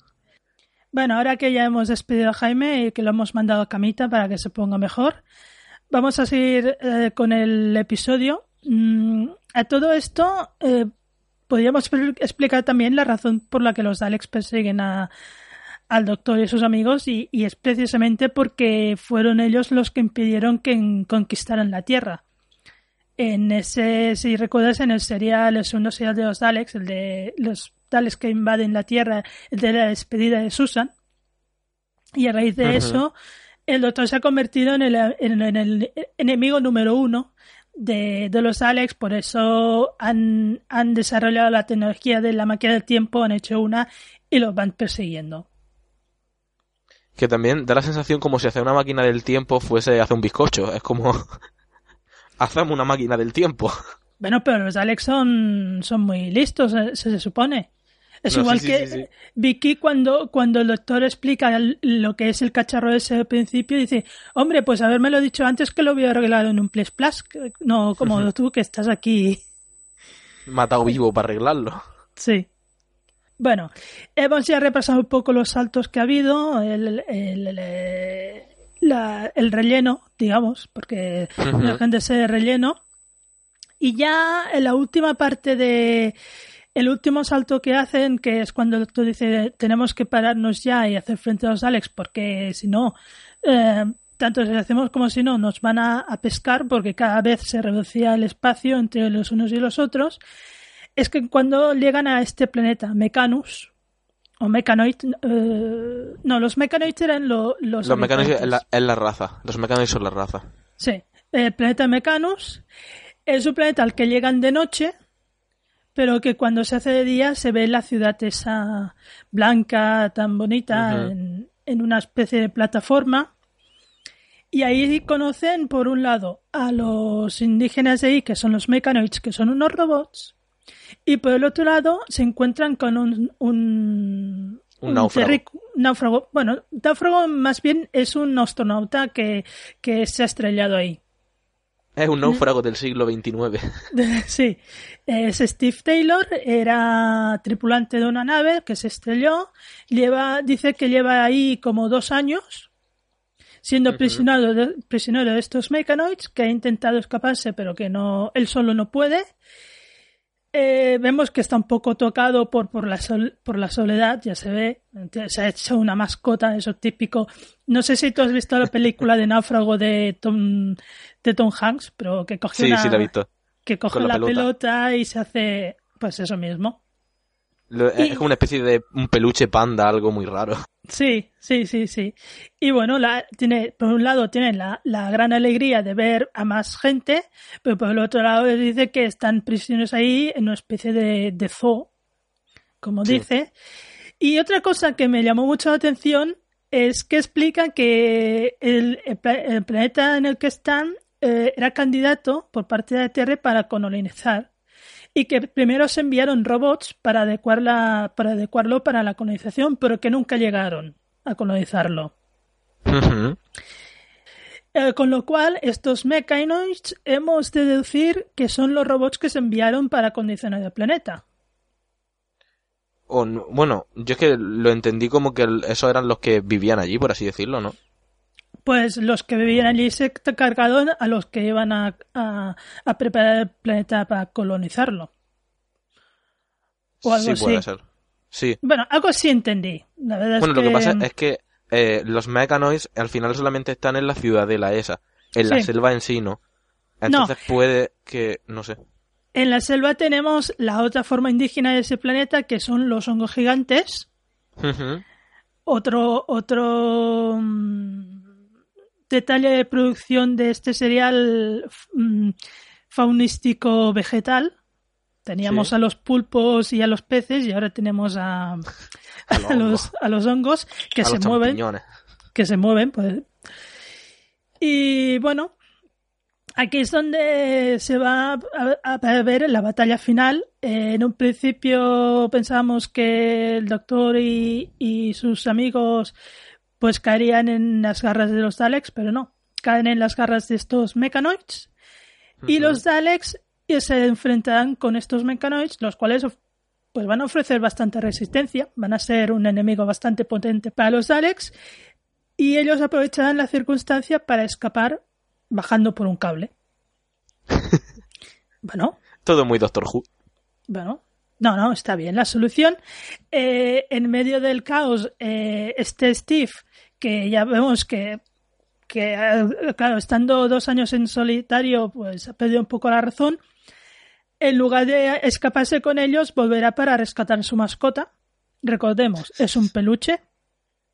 Bueno, ahora que ya hemos despedido a Jaime y que lo hemos mandado a camita para que se ponga mejor, vamos a seguir eh, con el episodio. Mm, a todo esto, eh, podríamos expl- explicar también la razón por la que los Daleks persiguen a, al doctor y a sus amigos y, y es precisamente porque fueron ellos los que impidieron que conquistaran la Tierra. En ese, si recuerdas, en el serial, el segundo serial de los Daleks, el de los Daleks que invaden la Tierra, el de la despedida de Susan. Y a raíz de eso, el doctor se ha convertido en el, en, en el enemigo número uno de, de los Daleks, por eso han, han desarrollado la tecnología de la máquina del tiempo, han hecho una y los van persiguiendo. Que también da la sensación como si hacer una máquina del tiempo fuese hacer un bizcocho. Es como... Hacemos una máquina del tiempo. Bueno, pero los Daleks son, son muy listos, se, se supone. Es No, igual sí, que sí, sí. Vicky cuando, cuando el doctor explica el- lo que es el cacharro ese al principio, dice, hombre, pues haberme dicho antes que lo hubiera arreglado en un Plus Plus, no como tú que estás aquí. Matado vivo para arreglarlo. Sí. Bueno, hemos ya repasado un poco los saltos que ha habido, el, el, el, eh, la- el relleno, digamos, porque la gente se relleno. Y ya en la última parte de. El último salto que hacen, que es cuando el doctor dice tenemos que pararnos ya y hacer frente a los Alex, porque si no, eh, tanto si hacemos como si no, nos van a, a pescar porque cada vez se reducía el espacio entre los unos y los otros. Es que cuando llegan a este planeta, Mecanus, o eh, no, los Mecanoids eran lo- los. Los habitantes. es la, es la raza. Los mecánicos son la raza. Sí, el planeta Mecanus. Es un planeta al que llegan de noche, pero que cuando se hace de día se ve la ciudad esa blanca, tan bonita, en, en una especie de plataforma. Y ahí conocen, por un lado, a los indígenas de ahí, que son los mechanoids, que son unos robots. Y por el otro lado, se encuentran con un, un, Un náufrago. Bueno, náufrago más bien es un astronauta que, que se ha estrellado ahí. Es un náufrago del siglo XXIX. Sí, es Steve Taylor, era tripulante de una nave que se estrelló. Lleva, dice que lleva ahí como dos años siendo prisionero, de, prisionero de estos mechanoids, que ha intentado escaparse, pero que no, él solo no puede. Eh, vemos que está un poco tocado por, por, la sol- por la soledad, ya se ve. Se ha hecho una mascota, eso típico. No sé si tú has visto la película de Náufrago de Tom, de Tom Hanks, pero que coge Sí, una, sí, lo he visto. que coge la la, pelota. pelota. y se hace pues eso mismo. Y- Es como una especie de un peluche panda, algo muy raro. Sí, sí, sí, sí. Y bueno, la, tiene, por un lado tienen la, la gran alegría de ver a más gente, pero por el otro lado dice que están prisioneros ahí en una especie de, de zoo, como Sí. dice. Y otra cosa que me llamó mucho la atención es que explica que el planeta en el que están eh, era candidato por parte de la Tierra para colonizar y que primero se enviaron robots para, adecuarla, para adecuarlo para la colonización, pero que nunca llegaron a colonizarlo. Eh, con lo cual, estos mechanoids hemos de deducir que son los robots que se enviaron para condicionar el planeta. O no- bueno, yo es que lo entendí como que esos eran los que vivían allí, por así decirlo, ¿no? Pues los que vivían allí se cargaron a los que iban a, a- a preparar el planeta para colonizarlo. O algo sí, puede ser. Sí. Bueno, algo así entendí. La verdad Bueno, es lo que pasa es que eh, los mechanoids al final solamente están en la ciudadela esa. En la Sí. selva en sí no. Entonces puede que, no sé. en la selva tenemos la otra forma indígena de ese planeta, que son los hongos gigantes. Otro, otro mm, detalle de producción de este serial mm, faunístico vegetal. Teníamos Sí. a los pulpos y a los peces y ahora tenemos a, A los a los, a los hongos que se mueven que se mueven, pues. Y bueno, aquí es donde se va a, a ver la batalla final. Eh, en un principio pensábamos que el doctor y, y sus amigos pues caerían en las garras de los Daleks, pero no, caen en las garras de estos mechanoids. Y los Daleks eh, se enfrentarán con estos mechanoids, los cuales pues van a ofrecer bastante resistencia, van a ser un enemigo bastante potente para los Daleks y ellos aprovecharán la circunstancia para escapar bajando por un cable. bueno, Todo muy Doctor Who. bueno, no, no, está bien la solución. Eh, en medio del caos, eh, este Steve, que ya vemos que, que, eh, claro, estando dos años en solitario, pues ha perdido un poco la razón. En lugar de escaparse con ellos, volverá para rescatar su mascota. Recordemos, es un peluche.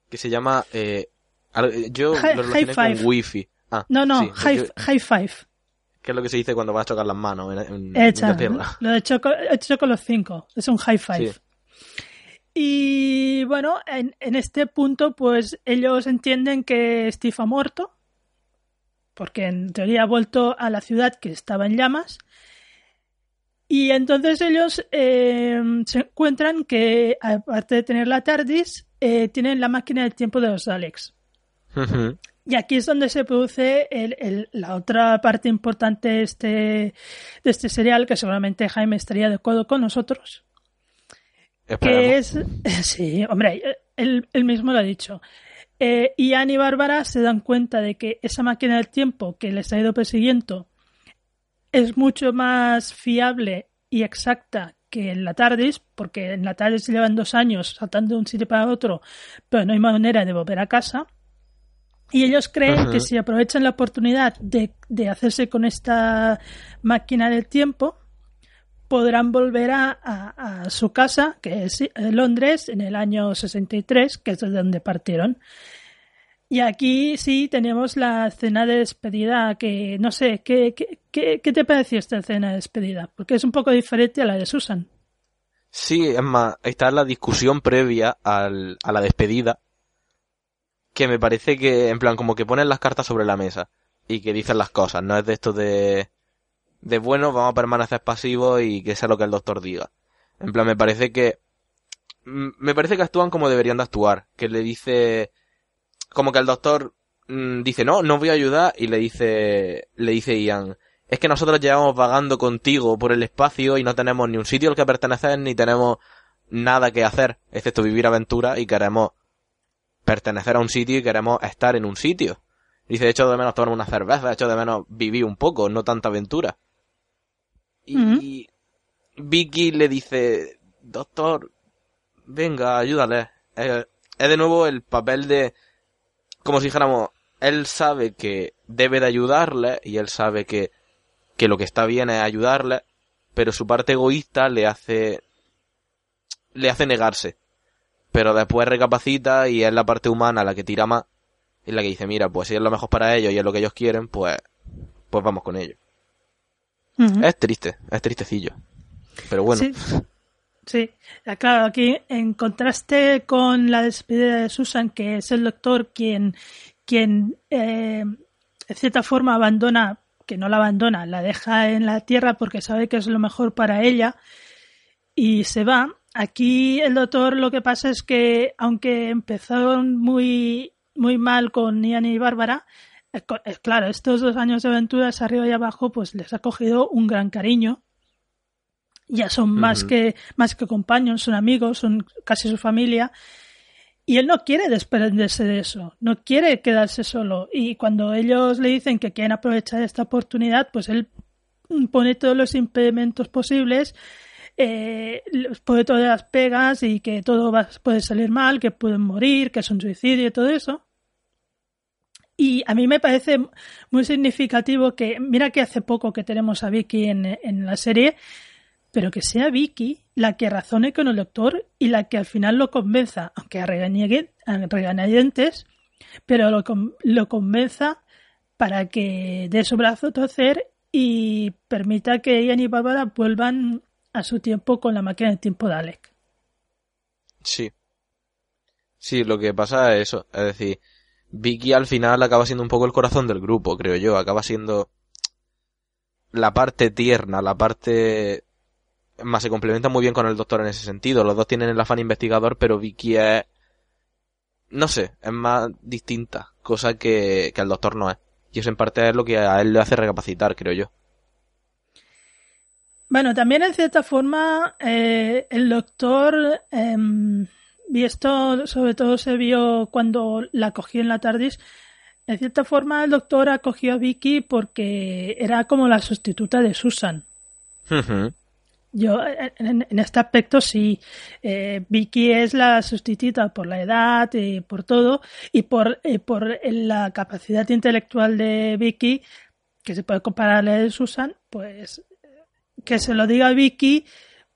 Que se llama... Eh, yo lo relacioné con. Wi-Fi. Ah, No, no, sí, high, yo- high five. Que es lo que se dice cuando vas a chocar las manos en, en Hecha, lo he hecho, con, he hecho con los cinco. Es un high five. Sí. Y bueno, en, en este punto, pues ellos entienden que Steve ha muerto, porque en teoría ha vuelto a la ciudad que estaba en llamas. Y entonces ellos eh, se encuentran que, aparte de tener la TARDIS, eh, tienen la máquina del tiempo de los Daleks. Y aquí es donde se produce el- el- la otra parte importante de este, de este serial, que seguramente Jaime estaría de acuerdo con nosotros, que Esperemos. es, sí, hombre, él, él mismo lo ha dicho. Eh, Ian y Bárbara se dan cuenta de que esa máquina del tiempo que les ha ido persiguiendo es mucho más fiable y exacta que en la TARDIS, porque en la TARDIS llevan dos años saltando de un sitio para otro, pero no hay manera de volver a casa. Y ellos creen Ajá. que si aprovechan la oportunidad de, de hacerse con esta máquina del tiempo, podrán volver a, a- a su casa, que es Londres, en el año 63, que es de donde partieron. Y aquí sí tenemos la escena de despedida que, no sé, ¿qué, qué, qué, qué te pareció esta escena de despedida? Porque es un poco diferente a la de Susan. Sí, es más, está la discusión previa al, a la despedida, que me parece que, en plan, como que ponen las cartas sobre la mesa y que dicen las cosas, no es de esto de, de bueno, vamos a permanecer pasivos y que sea lo que el doctor diga. En plan, me parece que, me parece que actúan como deberían de actuar, que le dice, como que el doctor mm, dice, no, no voy a ayudar y le dice, le dice Ian, es que nosotros llevamos vagando contigo por el espacio y no tenemos ni un sitio al que pertenecer ni tenemos nada que hacer, excepto vivir aventura y queremos pertenecer a un sitio y queremos estar en un sitio. Dice, echo de menos tomar una cerveza, echo de menos vivir un poco, no tanta aventura. Y, Vicky le dice, doctor, venga, ayúdale. Eh, es de nuevo el papel de, como si dijéramos, él sabe que debe de ayudarle y él sabe que, que lo que está bien es ayudarle, pero su parte egoísta le hace, le hace negarse. Pero después recapacita y es la parte humana la que tira más y la que dice, mira, pues si es lo mejor para ellos y es lo que ellos quieren, pues, pues vamos con ello. Es triste, es tristecillo. Pero bueno. Sí. Sí, Ya, claro, aquí en contraste con la despedida de Susan, que es el doctor quien, quien eh, de cierta forma abandona, que no la abandona, la deja en la tierra porque sabe que es lo mejor para ella y se va. Aquí el doctor lo que pasa es que, aunque empezaron muy, muy mal con Ian y Bárbara, claro, estos dos años de aventuras arriba y abajo, pues les ha cogido un gran cariño ya son más que más que compañeros, son amigos, son casi su familia. Y él no quiere desprenderse de eso, no quiere quedarse solo. Y cuando ellos le dicen que quieren aprovechar esta oportunidad, pues él pone todos los impedimentos posibles, eh, pone todas las pegas y que todo puede salir mal, que pueden morir, que es un suicidio y todo eso. Y a mí me parece muy significativo que, mira que hace poco que tenemos a Vicky en, en la serie, pero que sea Vicky la que razone con el doctor y la que al final lo convenza, aunque a regañadientes, pero lo convenza para que dé su brazo a torcer y permita que Ian y Bárbara vuelvan a su tiempo con la máquina del tiempo de Alec. Sí. Sí, lo que pasa es eso. Es decir, Vicky al final acaba siendo un poco el corazón del grupo, creo yo. Acaba siendo la parte tierna, la parte... Más se complementa muy bien con el doctor en ese sentido. Los dos tienen el afán investigador, pero Vicky es... No sé, es más distinta. Cosa que, que el doctor no es. Y eso en parte es lo que a él le hace recapacitar, creo yo. Bueno, también en cierta forma eh, el doctor, em, y esto sobre todo se vio cuando la cogió en la TARDIS, en cierta forma el doctor acogió a Vicky porque era como la sustituta de Susan. Yo, en, en este aspecto, sí. Eh, Vicky es la sustituta por la edad y por todo, y por, eh, por la capacidad intelectual de Vicky, que se puede comparar a la de Susan, pues que se lo diga Vicky,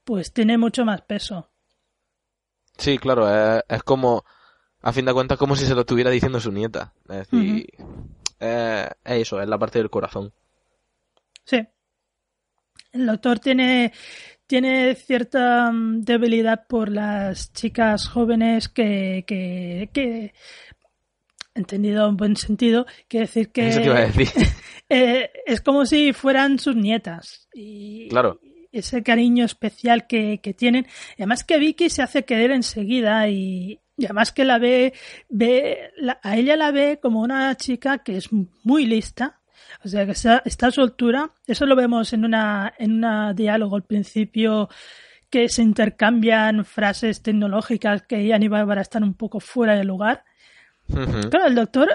pues tiene mucho más peso. Sí, claro, es, es como, a fin de cuentas, como si se lo estuviera diciendo su nieta. Es decir, eh, es eso, es la parte del corazón. Sí. El doctor tiene, tiene cierta mm, debilidad por las chicas jóvenes que, que, que entendido en buen sentido, quiere decir que Eso te iba a decir. eh, es como si fueran sus nietas. Y Claro. ese cariño especial que, que tienen. Y además que Vicky se hace querer enseguida y, y además que la ve, ve la- a ella la ve como una chica que es muy lista. O sea, que está, está a su altura. Eso lo vemos en una, en una diálogo al principio que se intercambian frases tecnológicas que Ian y Bárbara están un poco fuera de lugar. Claro, el doctor,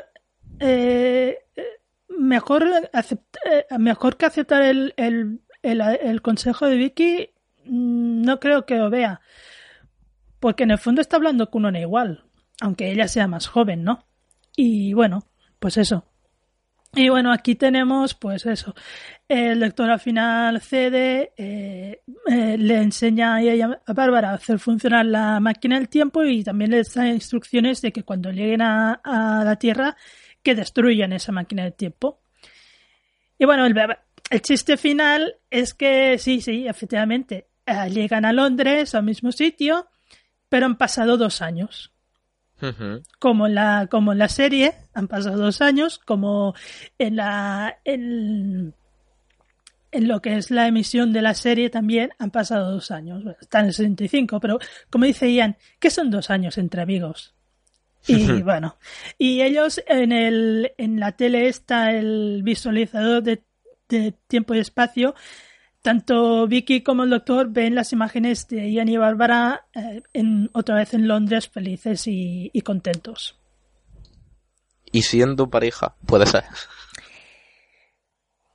eh, mejor, eh, mejor que aceptar el, el, el, el consejo de Vicky, mm, no creo que lo vea. Porque en el fondo está hablando con una igual, aunque ella sea más joven, ¿no? Y bueno, pues eso. Y bueno, aquí tenemos, pues eso, el doctor al final cede, eh, eh, le enseña a, Bárbara a hacer funcionar la máquina del tiempo y también le da instrucciones de que cuando lleguen a, la Tierra, que destruyan esa máquina del tiempo. Y bueno, el, el chiste final es que sí, sí, efectivamente, eh, llegan a Londres, al mismo sitio, pero han pasado dos años Como en la como en la serie han pasado dos años como en la en, en lo que es la emisión de la serie también han pasado dos años. Bueno, está en el 65 pero como dice Ian que son dos años entre amigos y bueno y ellos en el en la tele está el visualizador de, de tiempo y espacio tanto Vicky como el doctor ven las imágenes de Ian y Bárbara eh, en, otra vez en Londres felices y, y contentos. Y siendo pareja, puede ser.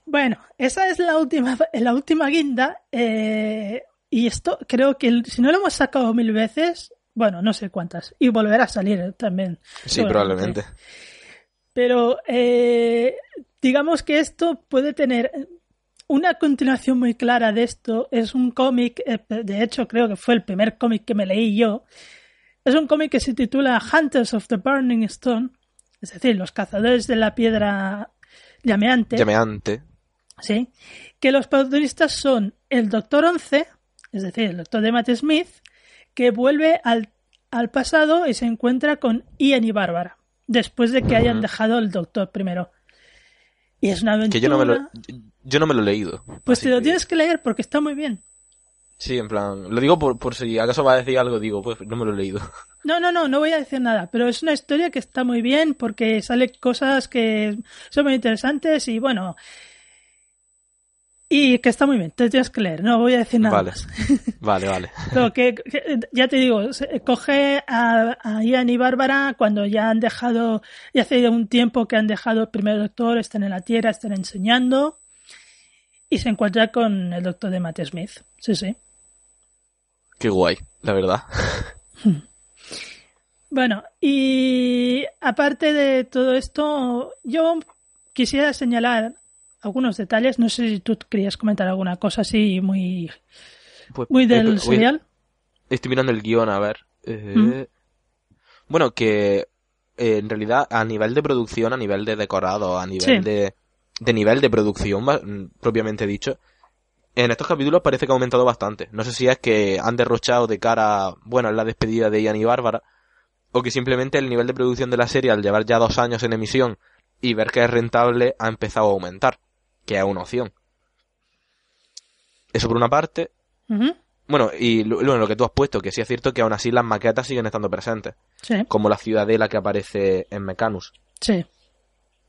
Bueno, esa es la última, la última guinda. eh, y esto creo que si no lo hemos sacado mil veces, bueno, no sé cuántas. Y volverá a salir también. Sí, probablemente. Pero eh, digamos que esto puede tener una continuación muy clara de esto. Es un cómic, eh, de hecho creo que fue el primer cómic que me leí yo. Es un cómic que se titula Hunters of the Burning Stone, es decir, los cazadores de la piedra llameante. Llameante. Sí, que los protagonistas son el Doctor Once, es decir, el Doctor de Matt Smith, que vuelve al, al pasado y se encuentra con Ian y Bárbara, después de que hayan dejado el Doctor primero. Y es una aventura. Que yo no me lo, yo no me lo he leído. Pues te lo que- tienes que leer porque está muy bien. Sí, en plan, lo digo por, por si acaso va a decir algo, digo, pues no me lo he leído. No, no, no, no voy a decir nada, pero es una historia que está muy bien porque sale cosas que son muy interesantes y bueno. Y que está muy bien, te tienes que leer, no voy a decir nada Vale. más. Vale, vale. Lo que, que- ya te digo, coge a, a Ian y Bárbara cuando ya han dejado, ya hace un tiempo que han dejado el primer doctor, están en la tierra, están enseñando y se encuentra con el doctor de Matt Smith. Sí, sí. Qué guay, la verdad. Bueno, y aparte de todo esto, yo quisiera señalar algunos detalles. No sé si tú querías comentar alguna cosa así muy, Pues, muy eh, del voy- serial. Estoy mirando el guion, a ver. Eh, Mm. Bueno, que eh, en realidad a nivel de producción, a nivel de decorado, a nivel Sí. de, de nivel de producción, mm, propiamente dicho, en estos capítulos parece que ha aumentado bastante. No sé si es que han derrochado de cara, bueno, en la despedida de Ian y Bárbara, o que simplemente el nivel de producción de la serie, al llevar ya dos años en emisión y ver que es rentable, ha empezado a aumentar, que es una opción. Eso por una parte, bueno, y lo, lo- que tú has puesto, que sí es cierto que aún así las maquetas siguen estando presentes, Sí. como la ciudadela que aparece en Mecanus. Sí.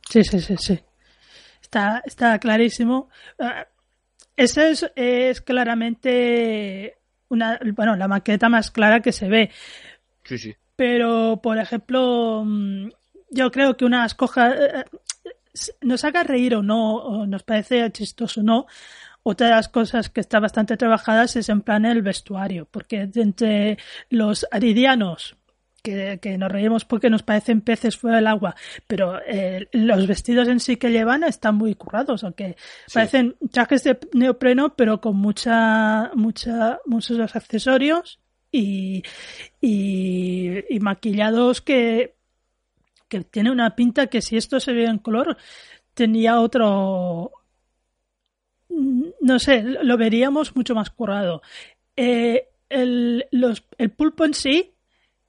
Sí, sí, sí, sí. Está, está clarísimo. Ah, Esa es, es claramente una, bueno, la maqueta más clara que se ve. Sí, sí. Pero, por ejemplo, mm, yo creo que unas cojas nos haga reír o no, o nos parece chistoso o no, otra de las cosas que está bastante trabajadas es en plan el vestuario, porque entre los aridianos, que, que nos reímos porque nos parecen peces fuera del agua, pero eh, los vestidos en sí que llevan están muy currados, aunque Sí. parecen trajes de neopreno, pero con mucha, mucha, muchos accesorios y, y, y maquillados que, que tiene una pinta que si esto se veía en color tenía otro no sé lo veríamos mucho más currado Eh, el, los- el pulpo en sí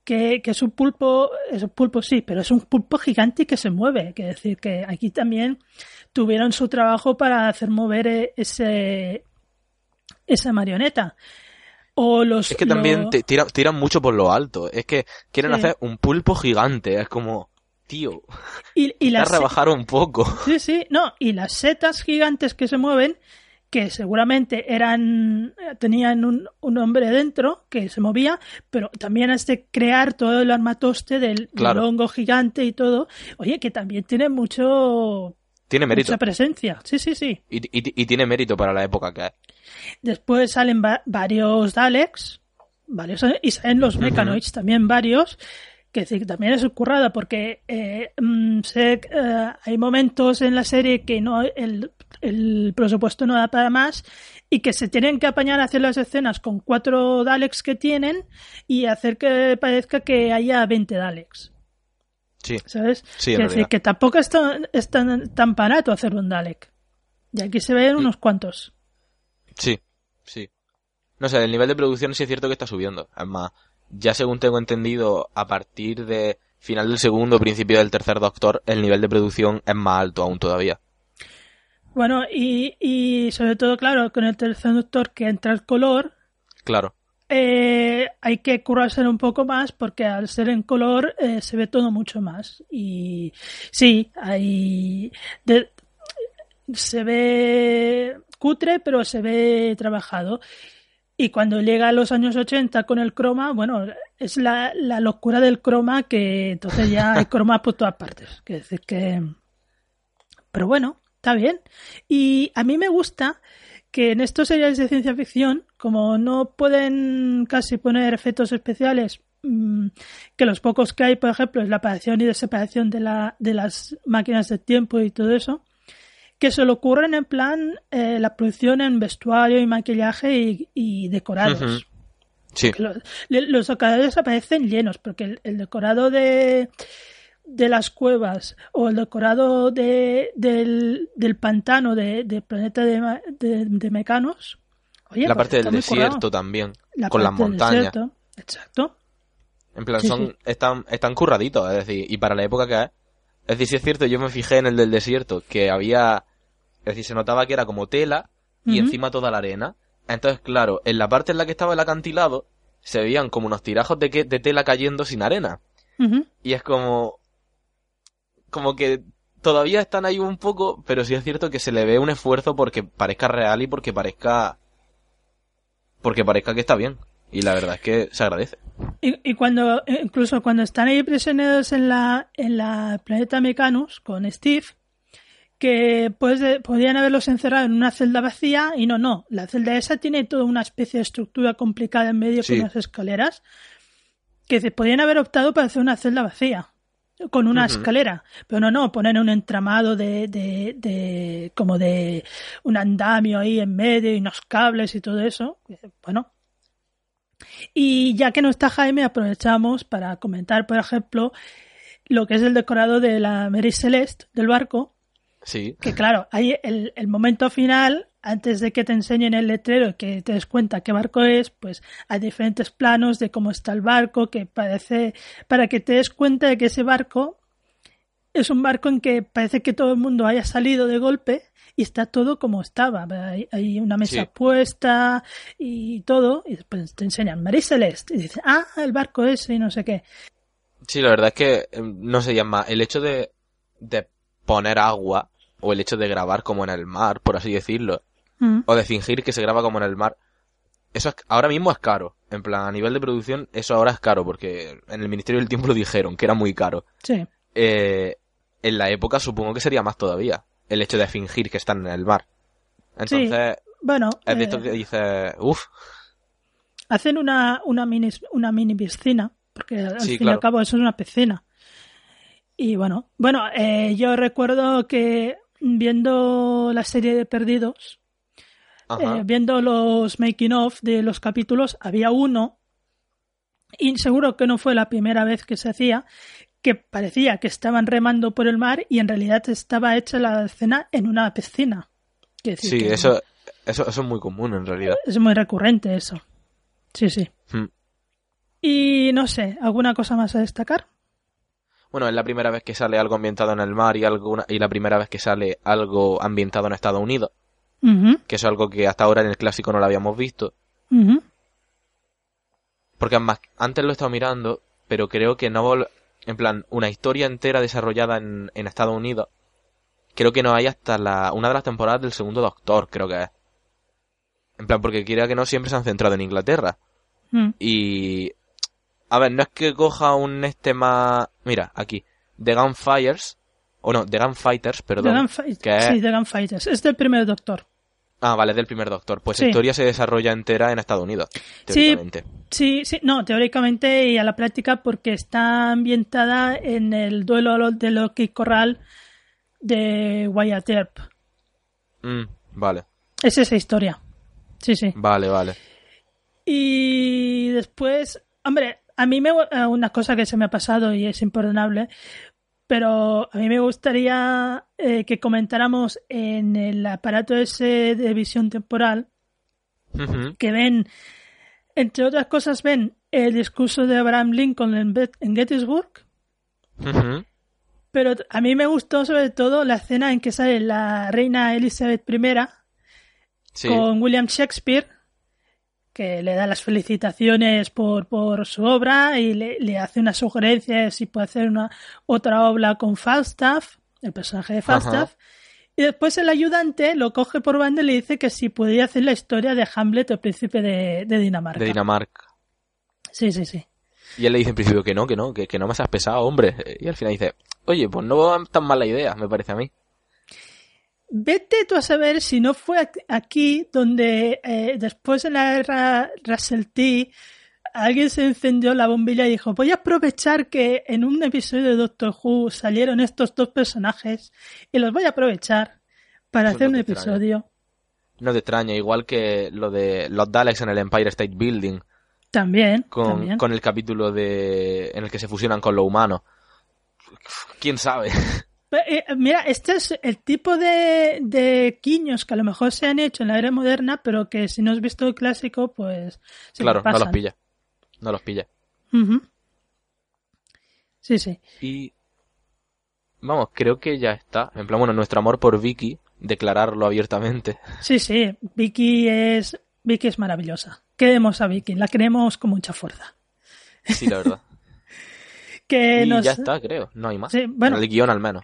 que, que es un pulpo es un pulpo sí pero es un pulpo gigante que se mueve que decir que aquí también tuvieron su trabajo para hacer mover eh, ese esa marioneta o los Es que también lo- tira- tiran mucho por lo alto. Es que quieren Sí. hacer un pulpo gigante. Es como, tío, y, y la las rebajar un poco. Sí, sí, no, y las setas gigantes que se mueven, que seguramente eran, tenían un, un hombre dentro que se movía, pero también has de crear todo el armatoste del, del Claro. hongo gigante y todo. Oye, que también tiene mucho, Tiene mérito. mucha presencia. Sí, sí, sí. Y, y- y tiene mérito para la época que es. Después salen va- varios Daleks, varios, y salen los. Mechanoids también varios, que decir, también es currada porque eh, mm, sé, que, eh, hay momentos en la serie que no el, el presupuesto no da para más y que se tienen que apañar a hacer las escenas con cuatro Daleks que tienen y hacer que parezca que haya 20 Daleks. Sí, ¿Sabes? Sí, Quiero decir que tampoco es tan, es tan, tan barato hacer un Dalek. Y aquí se ven unos cuantos. sí, sí. No sé, el nivel de producción sí es cierto que está subiendo. Es más, ya según tengo entendido, a partir de final del segundo, principio del tercer Doctor, el nivel de producción es más alto aún todavía. Bueno, y, y sobre todo, claro, con el tercer doctor que entra el color, Claro. eh, hay que curarse un poco más porque al ser en color eh, se ve todo mucho más. Y sí, hay. de- se ve cutre, pero se ve trabajado. Y cuando llega a los años 80 con el croma, bueno, es la, la locura del croma que entonces ya hay croma por todas partes. Que decir que. Pero bueno, está bien. Y a mí me gusta que en estos seriales de ciencia ficción, como no pueden casi poner efectos especiales, mm, que los pocos que hay, por ejemplo, es la aparición y desaparición de, la, de las máquinas de tiempo y todo eso, que se le ocurren en plan eh, la producción en vestuario y maquillaje y, y decorados. Sí, Los, los decorados aparecen llenos, porque el, el decorado de, de las cuevas o el decorado de, del, del pantano de, de Planeta de, de, de Mecanos. Oye, la pues parte del currado. desierto también, La con las del montañas. desierto, Exacto. En plan, Sí, son, sí. están, están curraditos, es decir, y para la época que es. Es decir, sí es cierto, yo me fijé en el del desierto, que había, es decir, se notaba que era como tela y encima toda la arena. Entonces, claro, en la parte en la que estaba el acantilado, se veían como unos tirajos de, que, de tela cayendo sin arena. Y es como, como que todavía están ahí un poco, pero sí es cierto que se le ve un esfuerzo porque parezca real y porque parezca, porque parezca que está bien. Y la verdad es que se agradece. Y, y cuando, eh, incluso cuando están ahí prisioneros en la, en la planeta Mecanus con Steve, que pues, de- podrían haberlos encerrado en una celda vacía y no, no. La celda esa tiene toda una especie de estructura complicada en medio Sí. con unas escaleras que se podrían haber optado para hacer una celda vacía con una escalera, pero no, no, poner un entramado de, de, de como de un andamio ahí en medio y unos cables y todo eso. Bueno, y ya que no está Jaime, aprovechamos para comentar, por ejemplo, lo que es el decorado de la Mary Celeste del barco. Sí. Que claro, hay el, el momento final, antes de que te enseñen el letrero y que te des cuenta qué barco es, pues hay diferentes planos de cómo está el barco, que parece, para que te des cuenta de que ese barco es un barco en que parece que todo el mundo haya salido de golpe y está todo como estaba. Hay, hay una mesa Sí. puesta y todo, y después te enseñan Marie Celeste y dices, ah, el barco ese y no sé qué. Sí, la verdad es que eh, no se llama. El hecho de, de poner agua, o el hecho de grabar como en el mar, por así decirlo, Mm, o de fingir que se graba como en el mar, eso es- ahora mismo es caro. En plan, a nivel de producción, eso ahora es caro, porque en el Ministerio del Tiempo lo dijeron, que era muy caro. sí. Eh, en la época supongo que sería más todavía, el hecho de fingir que están en el mar. Entonces, Bueno, es de eh, esto que dices, uff, hacen una, una, mini, una mini piscina, porque al Sí, fin y al cabo eso es una piscina. Y bueno, bueno, eh, yo recuerdo que viendo la serie de Perdidos, eh, viendo los making of de los capítulos, había uno, y seguro que no fue la primera vez que se hacía, que parecía que estaban remando por el mar y en realidad estaba hecha la escena en una piscina. Sí, que eso, eso, eso es muy común en realidad. Es muy recurrente eso. Sí, sí. Hmm. Y no sé, ¿alguna cosa más a destacar? Bueno, es la primera vez que sale algo ambientado en el mar y, alguna, y la primera vez que sale algo ambientado en Estados Unidos, que es algo que hasta ahora en el clásico no lo habíamos visto. Porque además, antes lo he estado mirando, pero creo que no... En plan, una historia entera desarrollada en, en Estados Unidos, creo que no hay hasta la, una de las temporadas del segundo Doctor, creo que es. En plan, porque quiera que no, siempre se han centrado en Inglaterra. Mm, Y... A ver, no es que coja un este más... Mira, aquí. The Gunfires. O no, The Gunfighters, The perdón. Que es- Sí, The Gunfighters. Es del primer doctor. Ah, vale, es del primer Doctor. Pues Sí. la historia se desarrolla entera en Estados Unidos, teóricamente. Sí, sí, no, teóricamente y a la práctica porque está ambientada en el duelo de Loki Corral de Wyatt Earp. Mm, vale, Es esa historia. Sí, sí. vale, vale. Y después, hombre, a mí me eh, una cosa que se me ha pasado y es imperdonable, pero a mí me gustaría eh, que comentáramos en el aparato ese de visión temporal que ven, entre otras cosas, ven el discurso de Abraham Lincoln en, en Gettysburg, pero a mí me gustó sobre todo la escena en que sale la reina Elizabeth I Sí. con William Shakespeare, que le da las felicitaciones por, por su obra y le, le hace una sugerencia de si puede hacer una otra obra con Falstaff, el personaje de Falstaff. Y después el ayudante lo coge por banda y le dice que si podía hacer la historia de Hamlet, el príncipe de, de Dinamarca. De Dinamarca. Sí, sí, sí. Y él le dice en principio que no, que no, que, que no me seas pesado, hombre. Y al final dice, oye, pues no va tan mala idea, me parece a mí. Vete tú a saber si no fue aquí donde eh, después de la guerra Russell T alguien se encendió la bombilla y dijo voy a aprovechar que en un episodio de Doctor Who salieron estos dos personajes y los voy a aprovechar para Eso hacer no un extraña. episodio. No te extraña, igual que lo de los Daleks en el Empire State Building, También, con, también. con el capítulo de en el que se fusionan con lo humano. ¿Quién sabe? Eh, mira, este es el tipo de, de guiños que a lo mejor se han hecho en la era moderna, pero que si no has visto el clásico, pues se claro, no los pilla. No los pilla. Sí, sí. Y vamos, creo que ya está. En plan, bueno, nuestro amor por Vicky, declararlo abiertamente. Sí, sí, Vicky es Vicky es maravillosa. Queremos a Vicky, la queremos con mucha fuerza. Sí, la verdad. Que y nos ya está, creo. No hay más. Sí, bueno. En el guion al menos.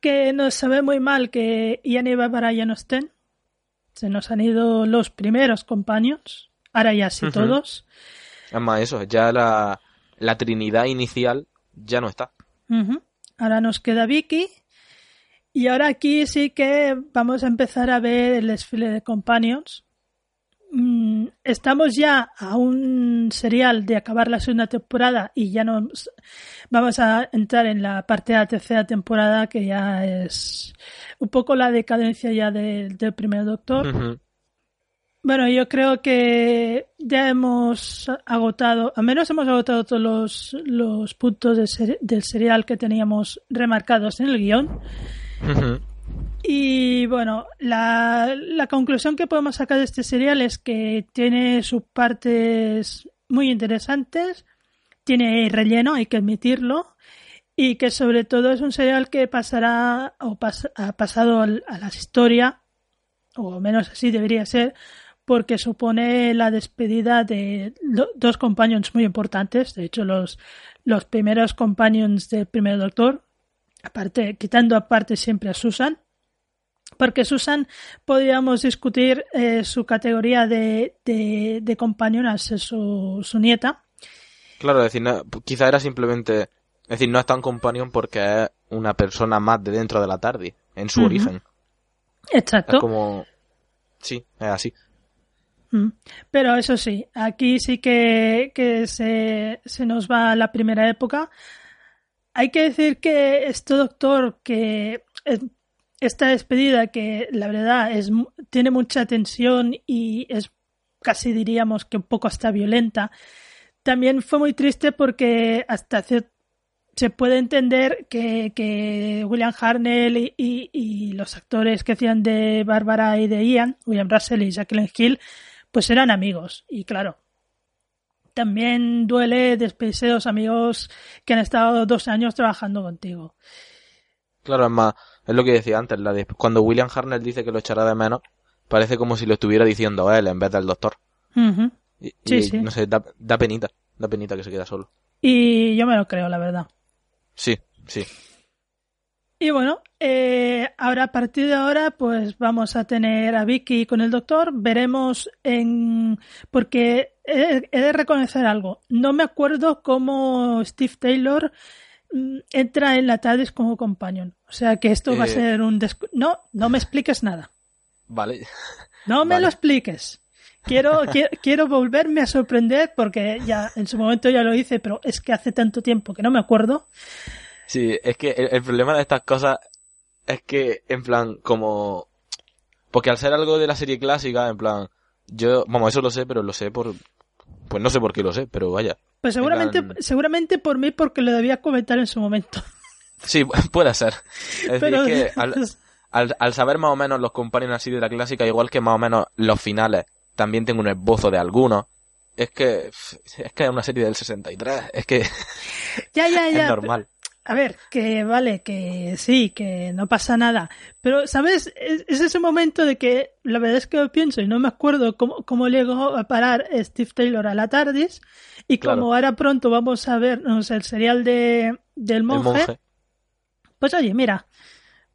Que nos sabe muy mal que Ian y Bárbara ya no estén. Se nos han ido los primeros compañeros, ahora ya sí Ujú. todos. Es más, eso, ya la, la trinidad inicial ya no está. Ahora nos queda Vicky. Y ahora aquí sí que vamos a empezar a ver el desfile de companions. Mm, Estamos ya a un serial de acabar la segunda temporada y ya nos vamos a entrar en la parte de la tercera temporada que ya es un poco la decadencia ya de- del primer doctor. Bueno, yo creo que ya hemos agotado, al menos hemos agotado todos los, los puntos de ser- del serial que teníamos remarcados en el guion. Ujú. Y bueno, la, conclusión que podemos sacar de este serial es que tiene sus partes muy interesantes, tiene relleno, hay que admitirlo, y que sobre todo es un serial que pasará o ha pasado a la historia, o menos así debería ser, porque supone la despedida de do- dos companions muy importantes, de hecho los, los primeros companions del primer doctor, aparte, quitando aparte siempre a Susan, porque Susan podríamos discutir eh, su categoría de, de, de companion al ser su, su nieta. Claro, es decir, no- quizá era simplemente. Es decir, no es tan companion porque es una persona más de dentro de la tarde, en su origen. Exacto. Es como. Sí, es así. Mm. Pero eso sí, aquí sí que, que se, se nos va la primera época. Hay que decir que este doctor que es- esta despedida que la verdad es tiene mucha tensión y es casi diríamos que un poco hasta violenta. También fue muy triste porque hasta se puede entender que, que William Harnell y, los actores que hacían de Bárbara y de Ian, William Russell y Jacqueline Hill, pues eran amigos. Y claro, también duele despedirse de los amigos que han estado dos años trabajando contigo. Claro, más, es lo que decía antes, la de- cuando William Harnell dice que lo echará de menos, parece como si lo estuviera diciendo él en vez del doctor. Y, Sí, y, sí. no sé, da, da penita, da penita que se queda solo. Y yo me lo creo, la verdad. Sí, sí. Y bueno, eh, ahora a partir de ahora, pues vamos a tener a Vicky con el doctor. Veremos en. Porque he, he de reconocer algo. No me acuerdo cómo Steve Taylor entra en la TARDIS como companion. O sea que esto va a Eh. ser un. descu- No, no me expliques nada. Vale. No me Vale. lo expliques. Quiero, quiero, quiero volverme a sorprender porque ya en su momento ya lo hice, pero es que hace tanto tiempo que no me acuerdo. Sí, es que el, el problema de estas cosas es que, en plan, como... Porque al ser algo de la serie clásica, en plan, yo, vamos, eso lo sé, pero lo sé por... Pues no sé por qué lo sé, pero vaya. Pues seguramente, seguramente por mí porque lo debía comentar en su momento. Sí, puede ser. Es decir, Pero que al, al, al saber más o menos los companions así de la clásica, igual que más o menos los finales, también tengo un esbozo de algunos. Es que, es que es una serie del 63, es que ya, ya, es normal. A ver, que vale, que sí, que no pasa nada. Pero, ¿sabes? Es, es ese momento de que la verdad es que lo pienso y no me acuerdo cómo, cómo llegó a parar Steve Taylor a la TARDIS. Y Claro. como ahora pronto vamos a vernos el serial de, del El monje, monje. pues oye, mira,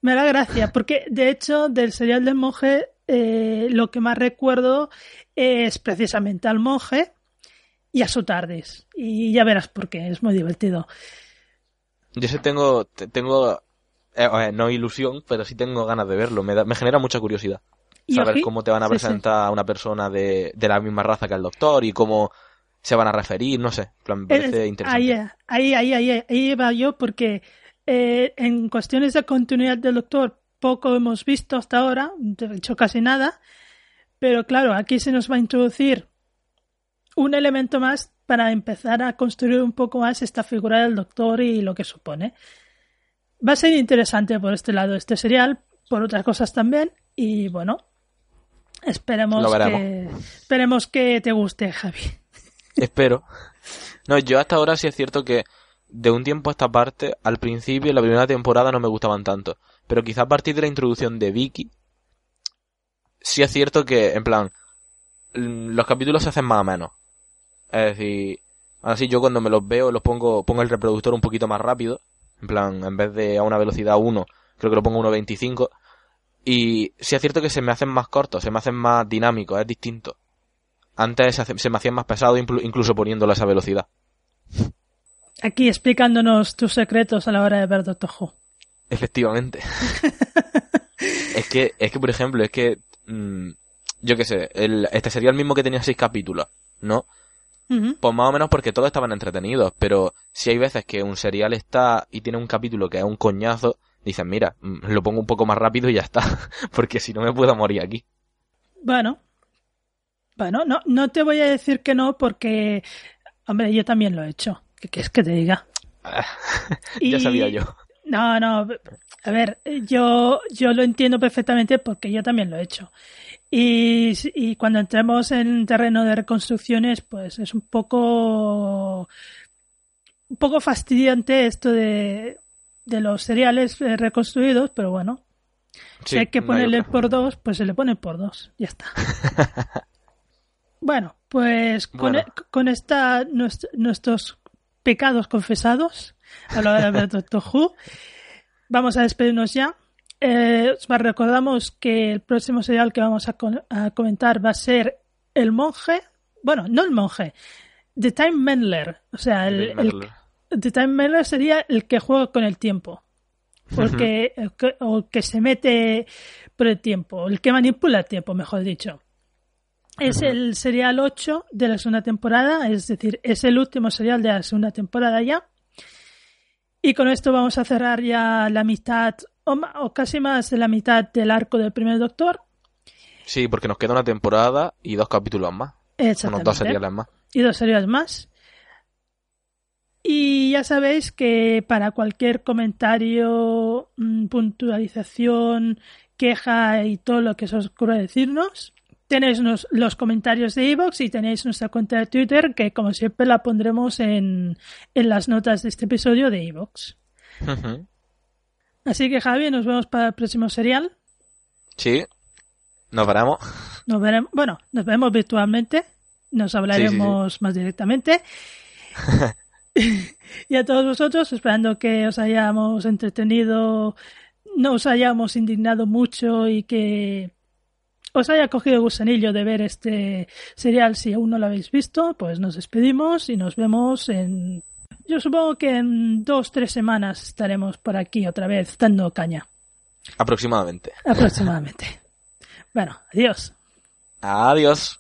me da gracia. Porque de hecho, del serial del monje, eh, lo que más recuerdo es precisamente al monje y a su TARDIS. Y ya verás por qué, es muy divertido. Yo sí tengo, te- tengo, eh, no ilusión, pero sí tengo ganas de verlo. Me, da- me genera mucha curiosidad. Saber cómo te van a sí, sí. presentar a una persona de, de la misma raza que el doctor y cómo se van a referir, no sé. Me parece Eh, interesante. Ahí, ahí, ahí, ahí, ahí iba yo porque eh, en cuestiones de continuidad del Doctor poco hemos visto hasta ahora, de hecho casi nada, pero claro, aquí se nos va a introducir un elemento más para empezar a construir un poco más esta figura del Doctor y lo que supone. Va a ser interesante por este lado este serial, por otras cosas también, y bueno, esperemos que, esperemos que te guste, Javi. Espero. No, yo hasta ahora sí es cierto que de un tiempo a esta parte, al principio, en la primera temporada no me gustaban tanto. Pero quizá a partir de la introducción de Vicky, sí es cierto que, en plan, los capítulos se hacen más o menos. Es decir, así yo cuando me los veo los pongo, pongo el reproductor un poquito más rápido. En plan, en vez de a una velocidad 1, creo que lo pongo a 1.25. Y sí es cierto que se me hacen más cortos, se me hacen más dinámicos, es distinto. Antes se, hace- se me hacían más pesados inclu- incluso poniéndolo a esa velocidad. Aquí explicándonos tus secretos a la hora de ver Doctor Who. Efectivamente. es que, es que por ejemplo, es que, mm, yo qué sé, el, este sería el mismo que tenía seis capítulos, ¿no? Pues más o menos porque todos estaban entretenidos, pero si hay veces que un serial está y tiene un capítulo que es un coñazo, dicen, mira, mm, lo pongo un poco más rápido y ya está, porque si no me puedo morir aquí. Bueno. Bueno, no, no te voy a decir que no porque, hombre, yo también lo he hecho. ¿Qué quieres que te diga? ya sabía yo. No, no, a ver, yo, yo lo entiendo perfectamente porque yo también lo he hecho. Y, y cuando entremos en terreno de reconstrucciones, pues es un poco, un poco fastidiante esto de, de los seriales eh, reconstruidos, pero bueno, si hay que no ponerle por dos, pues se le pone por dos, ya está. bueno, pues con, Bueno. e- con esta nues- nuestros pecados confesados a la hora de Doctor Who, vamos a despedirnos ya. Eh, os recordamos que el próximo serial que vamos a, co- a comentar va a ser El Monje. Bueno, no el Monje, The Time Mendler. O sea, el. The Time Mendler sería el que juega con el tiempo. Porque, el que- o el que se mete por el tiempo, el que manipula el tiempo, mejor dicho. Es el serial 8 de la segunda temporada, es decir, es el último serial de la segunda temporada ya. Y con esto vamos a cerrar ya la mitad, o, casi más de la mitad del arco del primer Doctor. Sí, porque nos queda una temporada y dos capítulos más. Unos Exactamente. dos seriales más. y dos seriales más. Y ya sabéis que para cualquier comentario, mm, puntualización, queja y todo lo que os ocurra decirnos, tenéis los comentarios de iVoox y tenéis nuestra cuenta de Twitter que como siempre la pondremos en, en las notas de este episodio de iVoox. Ujú. Así que Javi, nos vemos para el próximo serial. Sí. Nos veremos. Nos veremos, bueno, nos vemos virtualmente, nos hablaremos más directamente. y a todos vosotros, esperando que os hayamos entretenido, no os hayamos indignado mucho y que os haya cogido gusanillo de ver este serial si aún no lo habéis visto, pues nos despedimos y nos vemos en... Yo supongo que en dos, tres semanas estaremos por aquí otra vez dando caña, Aproximadamente. aproximadamente. Bueno, adiós. Adiós.